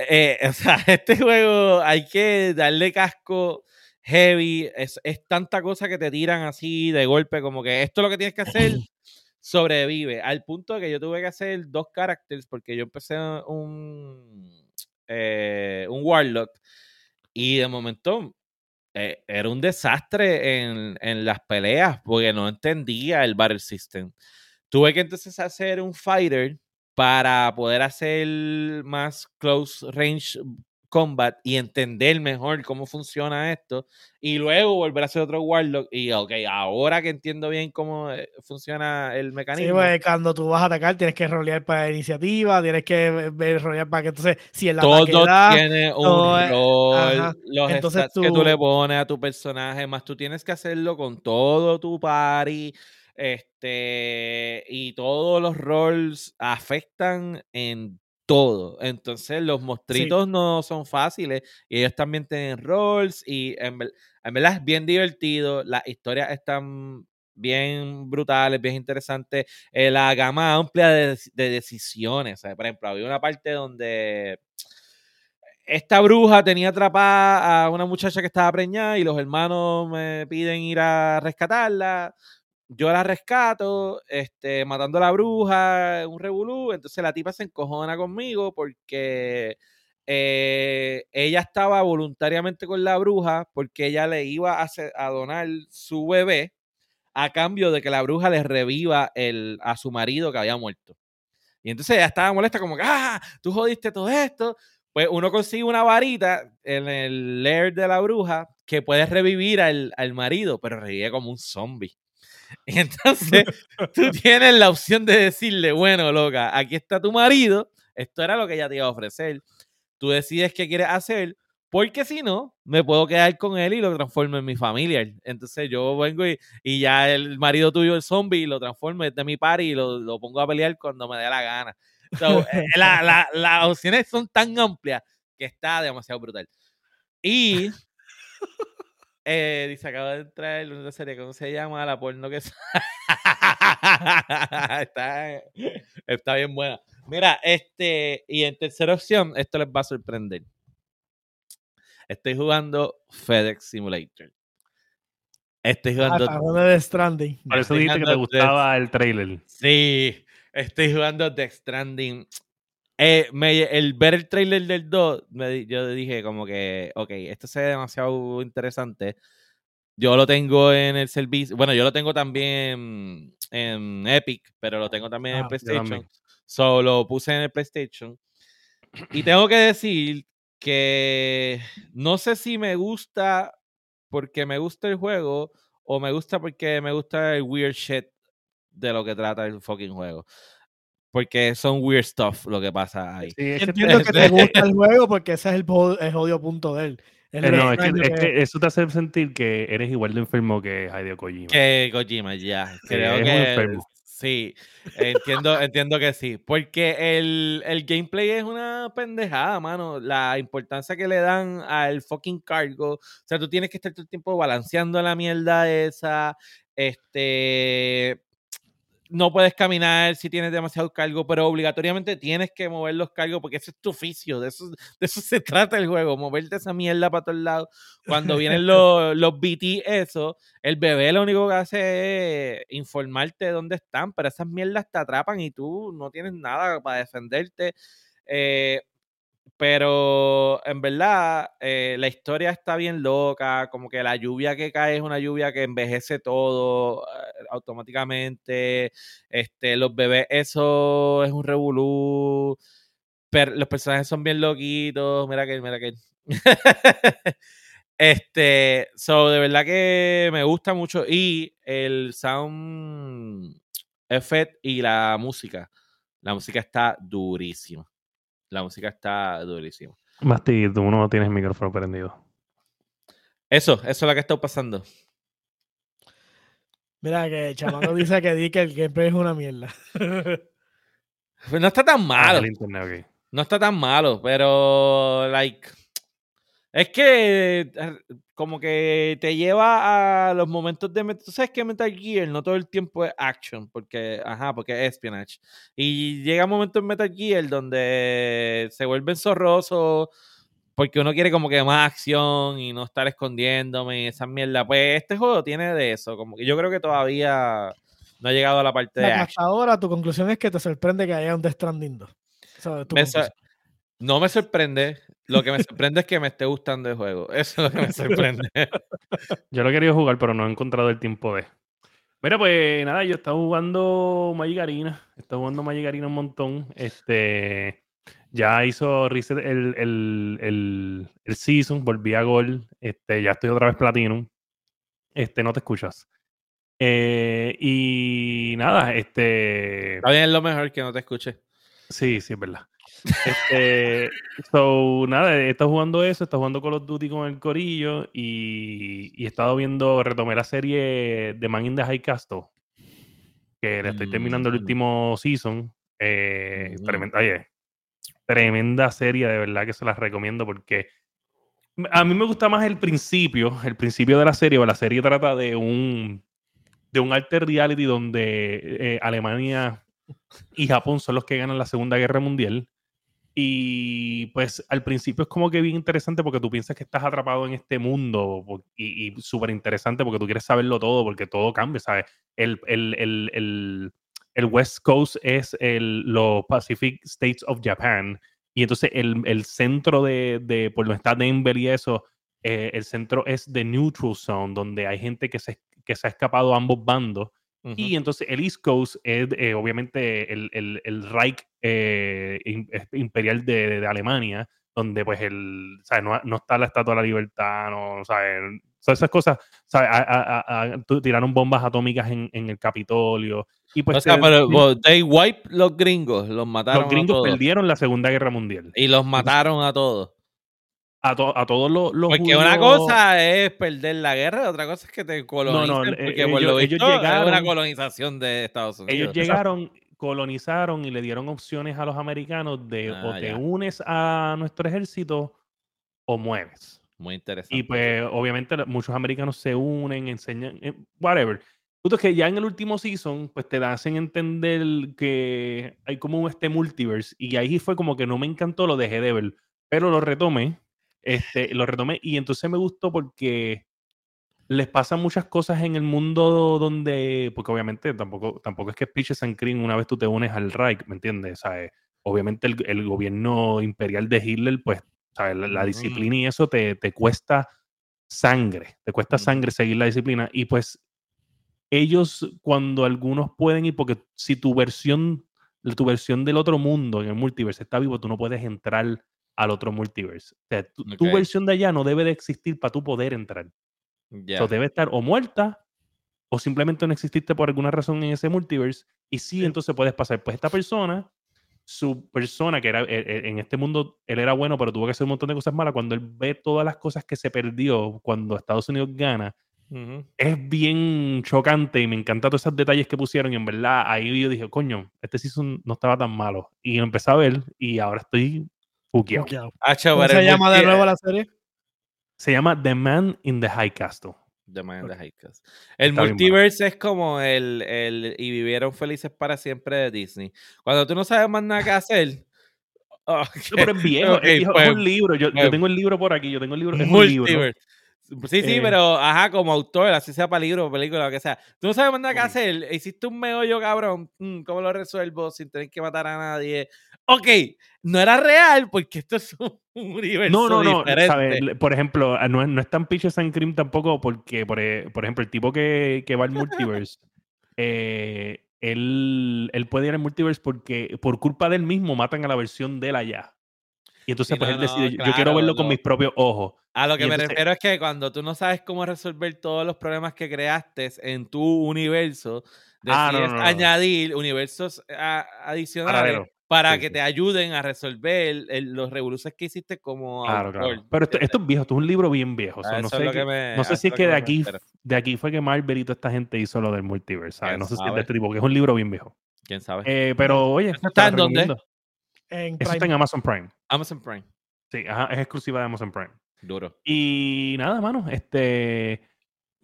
Eh, o sea, (laughs) este juego hay que darle casco heavy. Es, es tanta cosa que te tiran así de golpe, como que esto es lo que tienes que hacer. (laughs) Sobrevive. Al punto de que yo tuve que hacer dos characters porque yo empecé un, eh, un Warlock y de momento eh, era un desastre en, en las peleas porque no entendía el Battle System. Tuve que entonces hacer un Fighter para poder hacer más close range combat y entender mejor cómo funciona esto y luego volver a hacer otro Warlock y ok, ahora que entiendo bien cómo eh, funciona el Sí, mecanismo pues cuando tú vas a atacar tienes que rolear para iniciativa, tienes que ver- rolear para que entonces, si el ataque todo da, tiene un todo rol, ajá. los Entonces stats que tú tú- le pones a tu personaje, más tú tienes que hacerlo con todo tu party, este, y todos los roles afectan en todo. Entonces los monstruitos no son fáciles y ellos también tienen roles y en, ver- en verdad es bien divertido, las historias están bien brutales, bien interesantes, eh, la gama amplia de, de decisiones. por ejemplo, había una parte donde esta bruja tenía atrapada a una muchacha que estaba preñada y los hermanos me piden ir a rescatarla. Yo la rescato, este, matando a la bruja, un revolú. Entonces la tipa se encojona conmigo porque eh, ella estaba voluntariamente con la bruja porque ella le iba a, donar su bebé a cambio de que la bruja le reviva el, a su marido que había muerto. Y entonces ella estaba molesta como que, ah, tú jodiste todo esto. Pues uno consigue una varita en el lair de la bruja que puede revivir al, al marido, pero revive como un zombie. Y (laughs) entonces tú tienes la opción de decirle, bueno, loca, aquí está tu marido, esto era lo que ella te iba a ofrecer. Tú decides qué quieres hacer, porque si no, me puedo quedar con él y lo transformo en mi familia. Entonces yo vengo y, y ya el marido tuyo, el zombie, lo transformo de mi party y lo, lo pongo a pelear cuando me dé la gana. So, (laughs) eh, la- la- las opciones son tan amplias que está demasiado brutal. Y (laughs) eh, dice, acaba de entrar en una serie, ¿cómo se llama? La porno que (laughs) está, está bien buena. Mira, este, y en tercera opción, esto les va a sorprender. Estoy jugando FedEx Simulator. Estoy Ah, jugando. hablando de Stranding. Por eso dijiste que te gustaba el trailer. Sí, estoy jugando Death Stranding. Eh, me- el ver el trailer del 2, me yo dije como que, ok, esto se ve demasiado interesante. Yo lo tengo en el servicio, bueno, yo lo tengo también en Epic, pero lo tengo también en Ah, yo PlayStation. también. So lo puse en el PlayStation. Y tengo que decir que no sé si me gusta porque me gusta el juego o me gusta porque me gusta el weird shit de lo que trata el fucking juego. Porque son weird stuff lo que pasa ahí. Sí, es que Entiendo que te gusta el juego porque ese es el, el jodido punto de él. Eh, no, es que, es eso te hace sentir que eres igual de enfermo que Hideo Kojima. Que Kojima, ya. Creo es un que enfermo. sí. Entiendo, entiendo que sí. Porque el, el gameplay es una pendejada, mano. La importancia que le dan al fucking cargo. O sea, tú tienes que estar todo el tiempo balanceando la mierda esa. Este. No puedes caminar si tienes demasiado cargo, pero obligatoriamente tienes que mover los cargos porque ese es tu oficio. De eso, de eso se (laughs) trata el juego, moverte esa mierda para todos lados. Cuando vienen (laughs) los, los BT, eso, el bebé lo único que hace es informarte de dónde están, pero esas mierdas te atrapan y tú no tienes nada para defenderte. Eh, pero en verdad, eh, la historia está bien loca, como que la lluvia que cae es una lluvia que envejece todo eh, automáticamente. Este, los bebés, eso es un revolú. Pero los personajes son bien loquitos. Mira que, mira que. (laughs) Este, so, de verdad que me gusta mucho. Y el sound effect y la música. La música está durísima. La música está durísima. Masti, tú no tienes el micrófono prendido. Eso, eso es lo que está pasando. Mira que el chamaco (laughs) dice que di que el gameplay es una mierda. Pues no está tan Ah, malo. el internet, ok. No está tan malo, pero like es que eh, como que te lleva a los momentos de tú sabes que Metal Gear no todo el tiempo es action porque ajá, porque es espionage. Y llega un momento en Metal Gear donde se vuelven zorrosos porque uno quiere como que más acción y no estar escondiéndome y esa mierda. Pues este juego tiene de eso, como que yo creo que todavía no ha llegado a la parte sea, de action. hasta ahora tu conclusión es que te sorprende que haya un Death Stranding 2. Esa es tu Me so- conclusión. no me sorprende. Lo que me sorprende es que me esté gustando el juego. Eso es lo que me (laughs) sorprende. Yo lo he querido jugar, pero no he encontrado el tiempo de. Mira, pues nada, yo estaba jugando Magic Arena. Estaba jugando Magic Arena un montón. Este. Ya hizo reset el, el, el, el season, volví a gol. Este, ya estoy otra vez Platinum. Este, no te escuchas. Eh, y nada, este. Está bien, es lo mejor que no te escuche. Sí, sí, es verdad. Este, so, nada, he estado jugando eso, he estado jugando Call of Duty con el corillo y, y he estado viendo, retomé la serie de Man in the High Castle, que le estoy terminando el Mm. último season. Eh, Mm. tremenda, oye, tremenda serie, de verdad que se las recomiendo porque a mí me gusta más el principio, el principio de la serie, o la serie trata de un de un alter reality donde eh, Alemania y Japón son los que ganan la Segunda Guerra Mundial. Y pues al principio es como que bien interesante porque tú piensas que estás atrapado en este mundo y, y súper interesante porque tú quieres saberlo todo porque todo cambia, ¿sabes? El, el, el, el, West Coast es los Pacific States of Japan y entonces el, centro de, de, por donde está Denver y eso, eh, el centro es the neutral zone donde hay gente que se, que se ha escapado a ambos bandos Y entonces el East Coast es eh, obviamente el, el, el Reich eh, eh, imperial de, Alemania, donde pues el, ¿sabes? No, no está la Estatua de la Libertad, no, ¿sabes? O sea, esas cosas, ¿sabes? A- a- a- a- tu- tiraron bombas atómicas en, en el Capitolio. Y pues o sea, te- pero well, they wipe los gringos, los mataron los gringos a todos. perdieron la Segunda Guerra Mundial. Y los mataron a todos. A, to- a todos los, los Porque una judíos- cosa es perder la guerra, otra cosa es que te colonicen. eh, porque por ellos- lo ellos visto es una llegaron- colonización de Estados Unidos. Ellos llegaron, colonizaron y le dieron opciones a los americanos de Ah, o te ya. unes a nuestro ejército o mueves. Muy interesante. Y pues obviamente muchos americanos se unen, enseñan, eh, whatever. Es que ya en el último season, pues te hacen entender que hay como este multiverse y ahí fue como que no me encantó, lo dejé de ver, pero lo retomé Este, lo retomé y entonces me gustó porque les pasan muchas cosas en el mundo donde, porque obviamente tampoco, tampoco es que Peaches and Cream una vez tú te unes al Reich, ¿me entiendes? Obviamente el, el gobierno imperial de Hitler, pues, ¿sabes? La, la Ujú. disciplina y eso te, te cuesta sangre, te cuesta Ujú. sangre seguir la disciplina. Y pues ellos, cuando algunos pueden ir, porque si tu versión, tu versión del otro mundo en el multiverse está vivo, tú no puedes entrar al otro multiverse. O sea, tu, tu versión de allá no debe de existir para tú poder entrar. Ya. So, debe estar o muerta o simplemente no exististe por alguna razón en ese multiverse. Y sí, Sí. entonces puedes pasar. Pues esta persona, su persona, que era eh, eh, en este mundo, él era bueno, pero tuvo que hacer un montón de cosas malas. Cuando él ve todas las cosas que se perdió cuando Estados Unidos gana, es bien chocante y me encanta todos esos detalles que pusieron. Y en verdad, ahí yo dije, coño, este season no estaba tan malo. Y empecé a ver y ahora estoy Buqueado. Hacho, ¿Cómo se llama de nuevo la serie? Se llama The Man in the High Castle. The Man in the. High Castle. El Está multiverse es como el, el y vivieron felices para siempre de Disney. Cuando tú no sabes más nada que hacer. oh, No, pero es viejo, Ok, es, viejo, es pues, un libro. Yo, yo pues, tengo el libro por aquí, yo tengo el libro. Es un libro. Sí, sí, Eh, pero ajá, como autor, así sea para libro, película, lo que sea. Tú no sabes más nada que hacer. Hiciste un meollo, cabrón. mm, ¿Cómo lo resuelvo sin tener que matar a nadie? Ok, no era real porque esto es un (laughs) universo No, no, no. diferente. Por ejemplo, ah, no, es- no es tan Peaches and Cream tampoco porque, por, e- por ejemplo, el tipo que, que va al multiverse, (laughs) eh, él, él puede ir al multiverse porque por culpa de él mismo matan a la versión de él allá. Y entonces, Sí, pues no, él decide, no, yo- yo quiero verlo con mis propios ojos. A lo que Y me entonces- refiero es que cuando tú no sabes cómo resolver todos los problemas que creaste en tu universo, Ah, decides añadir universos a- adicionales. Para Sí, que sí. te ayuden a resolver el- los revoluciones que hiciste como Claro, autor. claro. Pero esto, esto es viejo, esto es un libro bien viejo. Ah, no sé, que me- no si es que de que aquí, de aquí fue que Marvel y toda esta gente hizo lo del multiverse. ¿sabes? ¿Quién No sé si es sabe? de este tipo, porque es un libro bien viejo. ¿Quién sabe? Eh, pero oye, ¿Eso te está en dónde? En Eso está en Amazon Prime. Amazon Prime. Sí, ajá, es exclusiva de Amazon Prime. Duro. Y nada, mano, este.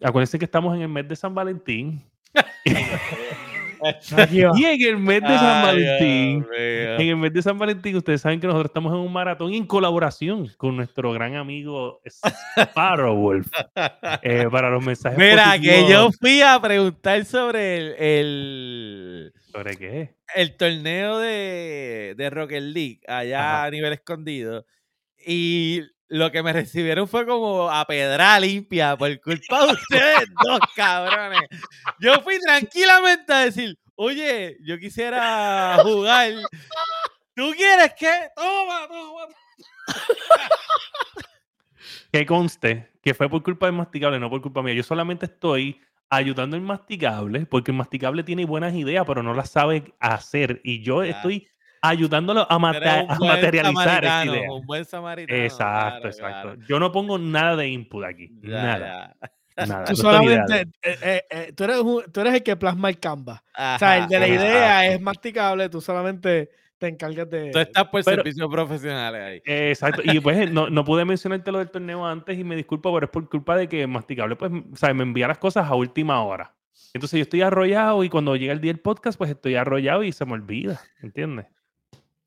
Acuérdense que estamos en el mes de San Valentín. (laughs) Y en el mes de San Valentín, en el mes de San Valentín, ustedes saben que nosotros estamos en un maratón en colaboración con nuestro gran amigo Sparrowwolf. eh, para los mensajes Mira, que yo fui a preguntar sobre el, el, ¿Sobre qué? el torneo de, de Rocket League allá Ajá. a nivel escondido. Y lo que me recibieron fue como a pedra limpia por culpa de ustedes dos cabrones. Yo fui tranquilamente a decir, oye, yo quisiera jugar. ¿Tú quieres qué? Toma, toma. (laughs) Que conste que fue por culpa del masticable, no por culpa mía. Yo solamente estoy ayudando al masticable porque el masticable tiene buenas ideas, pero no las sabe hacer. Y yo estoy ayudándolo a, mata- materializar esa samaritano, idea. Un buen samaritano. Exacto, claro, exacto. claro. Yo no pongo nada de input aquí. Ya, nada. ya. Nada. Tú solamente, eh, eh, eh, tú, eres un- tú eres el que plasma el canvas. O sea, el de la ajá. idea es masticable, tú solamente te encargas de... Tú estás por Pero- servicios profesionales ahí. Eh, Exacto. Y pues no, no pude mencionarte lo del torneo antes y me disculpo, pero es por culpa de que Masticable, pues, ¿sabes? me envía las cosas a última hora. Entonces yo estoy arrollado y cuando llega el día del podcast, pues estoy arrollado y se me olvida, ¿entiendes?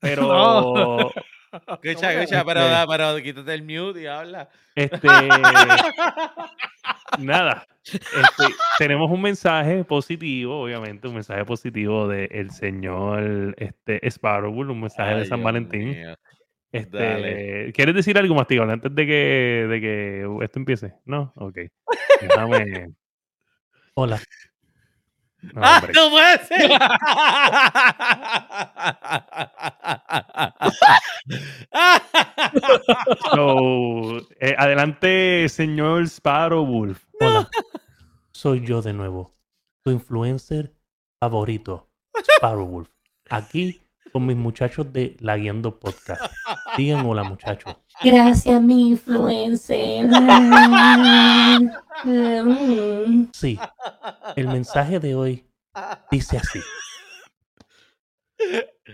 Pero (laughs) No. Escucha, escucha, pero, Este- pero quítate el mute y habla. este (laughs) nada. Este, tenemos un mensaje positivo, obviamente, un mensaje positivo del señor este, Sparrow, un mensaje de San Dios Valentín. mío. Este, Dale. ¿Quieres decir algo, Masticable, antes de que, de que esto empiece? No, ok. Déjame. Hola. No, ¡Ah, no puede ser! (laughs) So, eh, adelante, señor Sparrow Wolf. Hola. Soy yo de nuevo, tu influencer favorito, Sparrow Wolf. Aquí con mis muchachos de La Guiando Podcast. Digan hola, muchachos. Gracias, mi influencer. Sí, el mensaje de hoy dice así.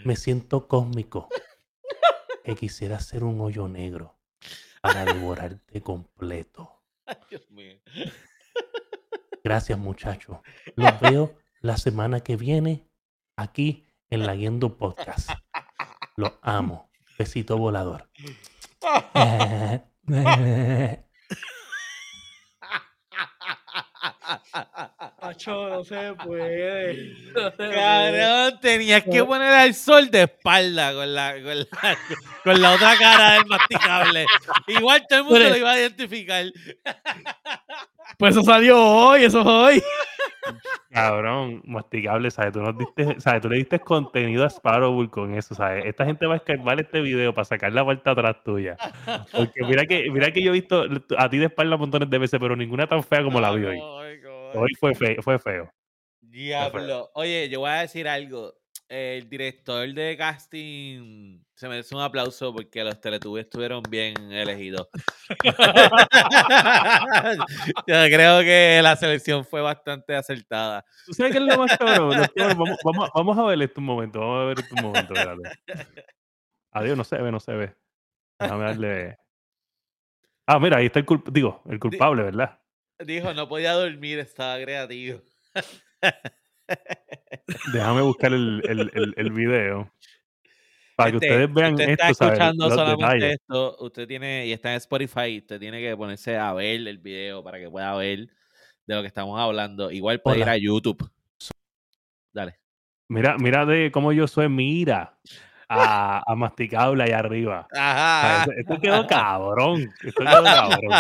Me siento cósmico. Que quisiera ser un hoyo negro para devorarte completo. Dios mío. Gracias, muchachos. Los veo la semana que viene aquí en La Guiendo Podcast. Los amo. Besito volador. Macho, no se puede. No se tenías que poner al sol de espalda con la, con la, con la otra cara del masticable. Igual todo el mundo Pero- lo iba a identificar. Pues eso salió hoy, eso es hoy. Cabrón, masticable, ¿sabes? Tú, nos diste, ¿sabes? Tú le diste contenido a Sparrow con eso, ¿sabes? Esta gente va a escarbar este video para sacar la vuelta atrás tuya. Porque mira que, mira que yo he visto a ti de espalda montones de veces, pero ninguna tan fea como la vi hoy. (laughs) Coño. Hoy fue feo, fue feo. Diablo. Oye, yo voy a decir algo. El director de casting se merece un aplauso porque los Teletubbies estuvieron bien elegidos. (laughs) yo creo que la selección fue bastante acertada. ¿Tú sabes qué es lo más cabrón? Vamos, vamos, vamos a ver esto un momento, vamos a ver esto un momento. espérate. Adiós, no se ve, no se ve. Déjame darle... Ah, mira, ahí está el digo, el culpable, ¿verdad? Dijo, no podía dormir, estaba creativo. (laughs) Déjame buscar el, el, el, el video. Para que Gente, ustedes vean usted esto, está ¿sabes? escuchando solamente esto, usted tiene, y está en Spotify, usted tiene que ponerse a ver el video para que pueda ver de lo que estamos hablando. Igual puede ir a YouTube. Dale. Mira, mira de cómo yo soy, mira a, a masticable ahí arriba. O sea, Ajá. esto- esto quedó cabrón. Esto quedó (laughs) cabrón.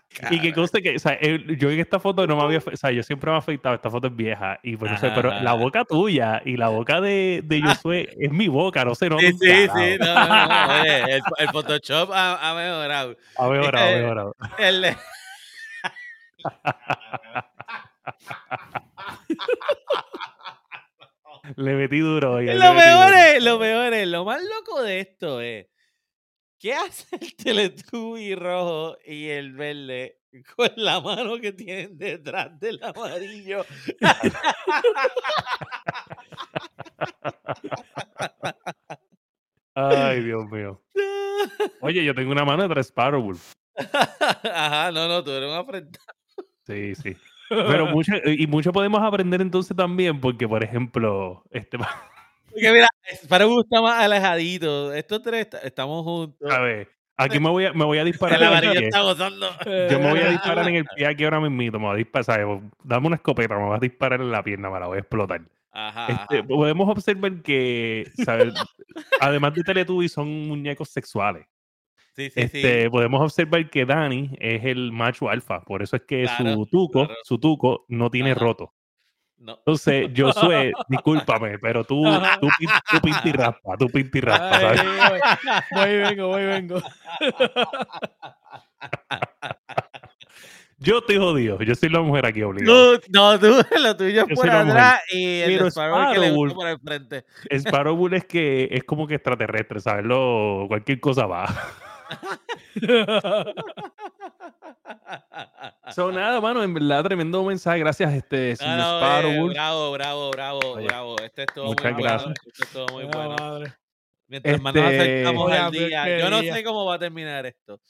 (laughs) Y que cosa que, o sea, el- yo en esta foto no me había, o sea, yo siempre me he afeitado, esta foto es vieja, y pues no sé, pero la boca tuya y la boca de, de Josué es mi boca, no sé, no. Sí, sí, sí. No, no, no, oye, el, el Photoshop ha, ha mejorado. Ha mejorado, ha Eh, mejorado. El (laughs) Le metí duro hoy. lo metí peor duro. es, lo peor es, lo más loco de esto es, ¿qué hace el Teletubby rojo y el verde con la mano que tienen detrás del amarillo? Ay, Dios mío. Oye, yo tengo una mano de tres Sparrowwolf. Ajá, no, no, tú eres un afrentado. Sí, sí. Pero mucho, y mucho podemos aprender entonces también, porque, por ejemplo, este, (laughs) Porque mira, para gusta más alejadito. Estos tres est- estamos juntos. a ver, aquí me voy a, me voy a disparar El en el amarillo pie. está gozando. Yo me voy a disparar en el (laughs) pie aquí ahora mismito, me voy a disparar, ¿sabes? Dame una escopeta, me voy a disparar en la pierna, me la voy a explotar. Ajá. Este, ajá. podemos observar que, ¿sabes? además de Teletubbies, son muñecos sexuales. Sí, sí, Este, sí. podemos observar que Dani es el macho alfa, por eso es que Claro, su tuco, claro. su tuco no tiene Ajá. roto. No. Entonces, Josué, discúlpame, pero tú, (laughs) tú, tú pinta y raspa, tú pinta y raspa, ¿sabes? Ay, voy, voy, vengo, voy, vengo. Yo estoy jodido, yo soy la mujer aquí obligado. Tú, no, tú, lo tuyo es Yo por atrás y el Pero Sparrow es que le Sparrow- gusta por el frente. Sparrowbull es que es como que extraterrestre, ¿sabes? Lo, cualquier cosa va. (laughs) So, nada, mano, en verdad, tremendo mensaje. Gracias, este, No, no, eh, bravo, bravo, bravo, Oye, bravo. Este es todo muchas muy gracias. bueno. Este es todo muy bueno. madre. Mientras más nos Este- acercamos al día, yo no día. sé cómo va a terminar esto.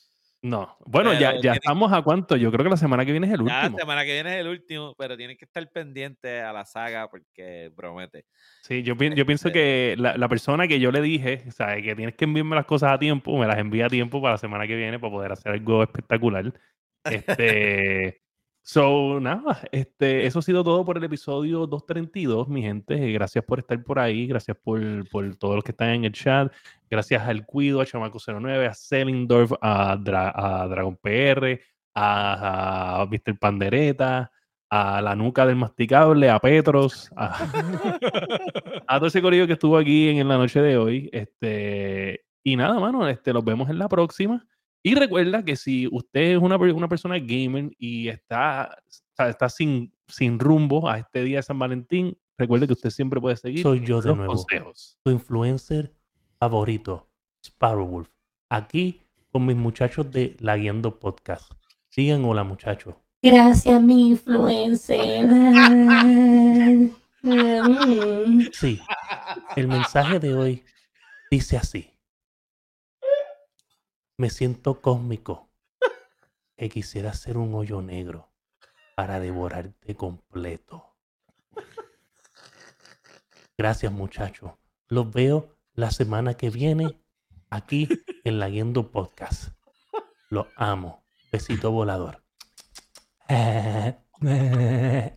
No, bueno, ya, Pero ya tiene- estamos a cuánto. Yo creo que la semana que viene es el Ya la último. semana que viene es el último, pero tienes que estar pendiente a la saga porque promete. Sí, yo, pi- yo pienso Este- que la, la persona que yo le dije, ¿sabes? Que tienes que enviarme las cosas a tiempo, me las envía a tiempo para la semana que viene para poder hacer algo espectacular. Este. So, nada, este, eso ha sido todo por el episodio 232, mi gente. Eh, Gracias por estar por ahí, gracias por, por todos los que están en el chat. Gracias al Cuido, a Chamaco09, a Selindorf, a, Dra- a Dragon PR, a, a Mr. Pandereta, a la nuca del masticable, a Petros, a, (laughs) a todo ese corillo que estuvo aquí en, en la noche de hoy. Este, y nada, mano, este, los vemos en la próxima. Y recuerda que si usted es una, una persona gamer y está, o sea, está sin, sin rumbo a este día de San Valentín, recuerde que usted siempre puede seguir Soy yo de los nuevo, consejos. tu influencer favorito, Sparrowwolf. Aquí con mis muchachos de La Guiando Podcast. Sigan hola muchachos. Gracias, mi influencer. Sí, el mensaje de hoy dice así. Me siento cósmico (laughs) que quisiera ser un hoyo negro para devorarte completo. Gracias muchachos. Los veo la semana que viene aquí en La Guiendo Podcast. Los amo. Besito volador. (laughs)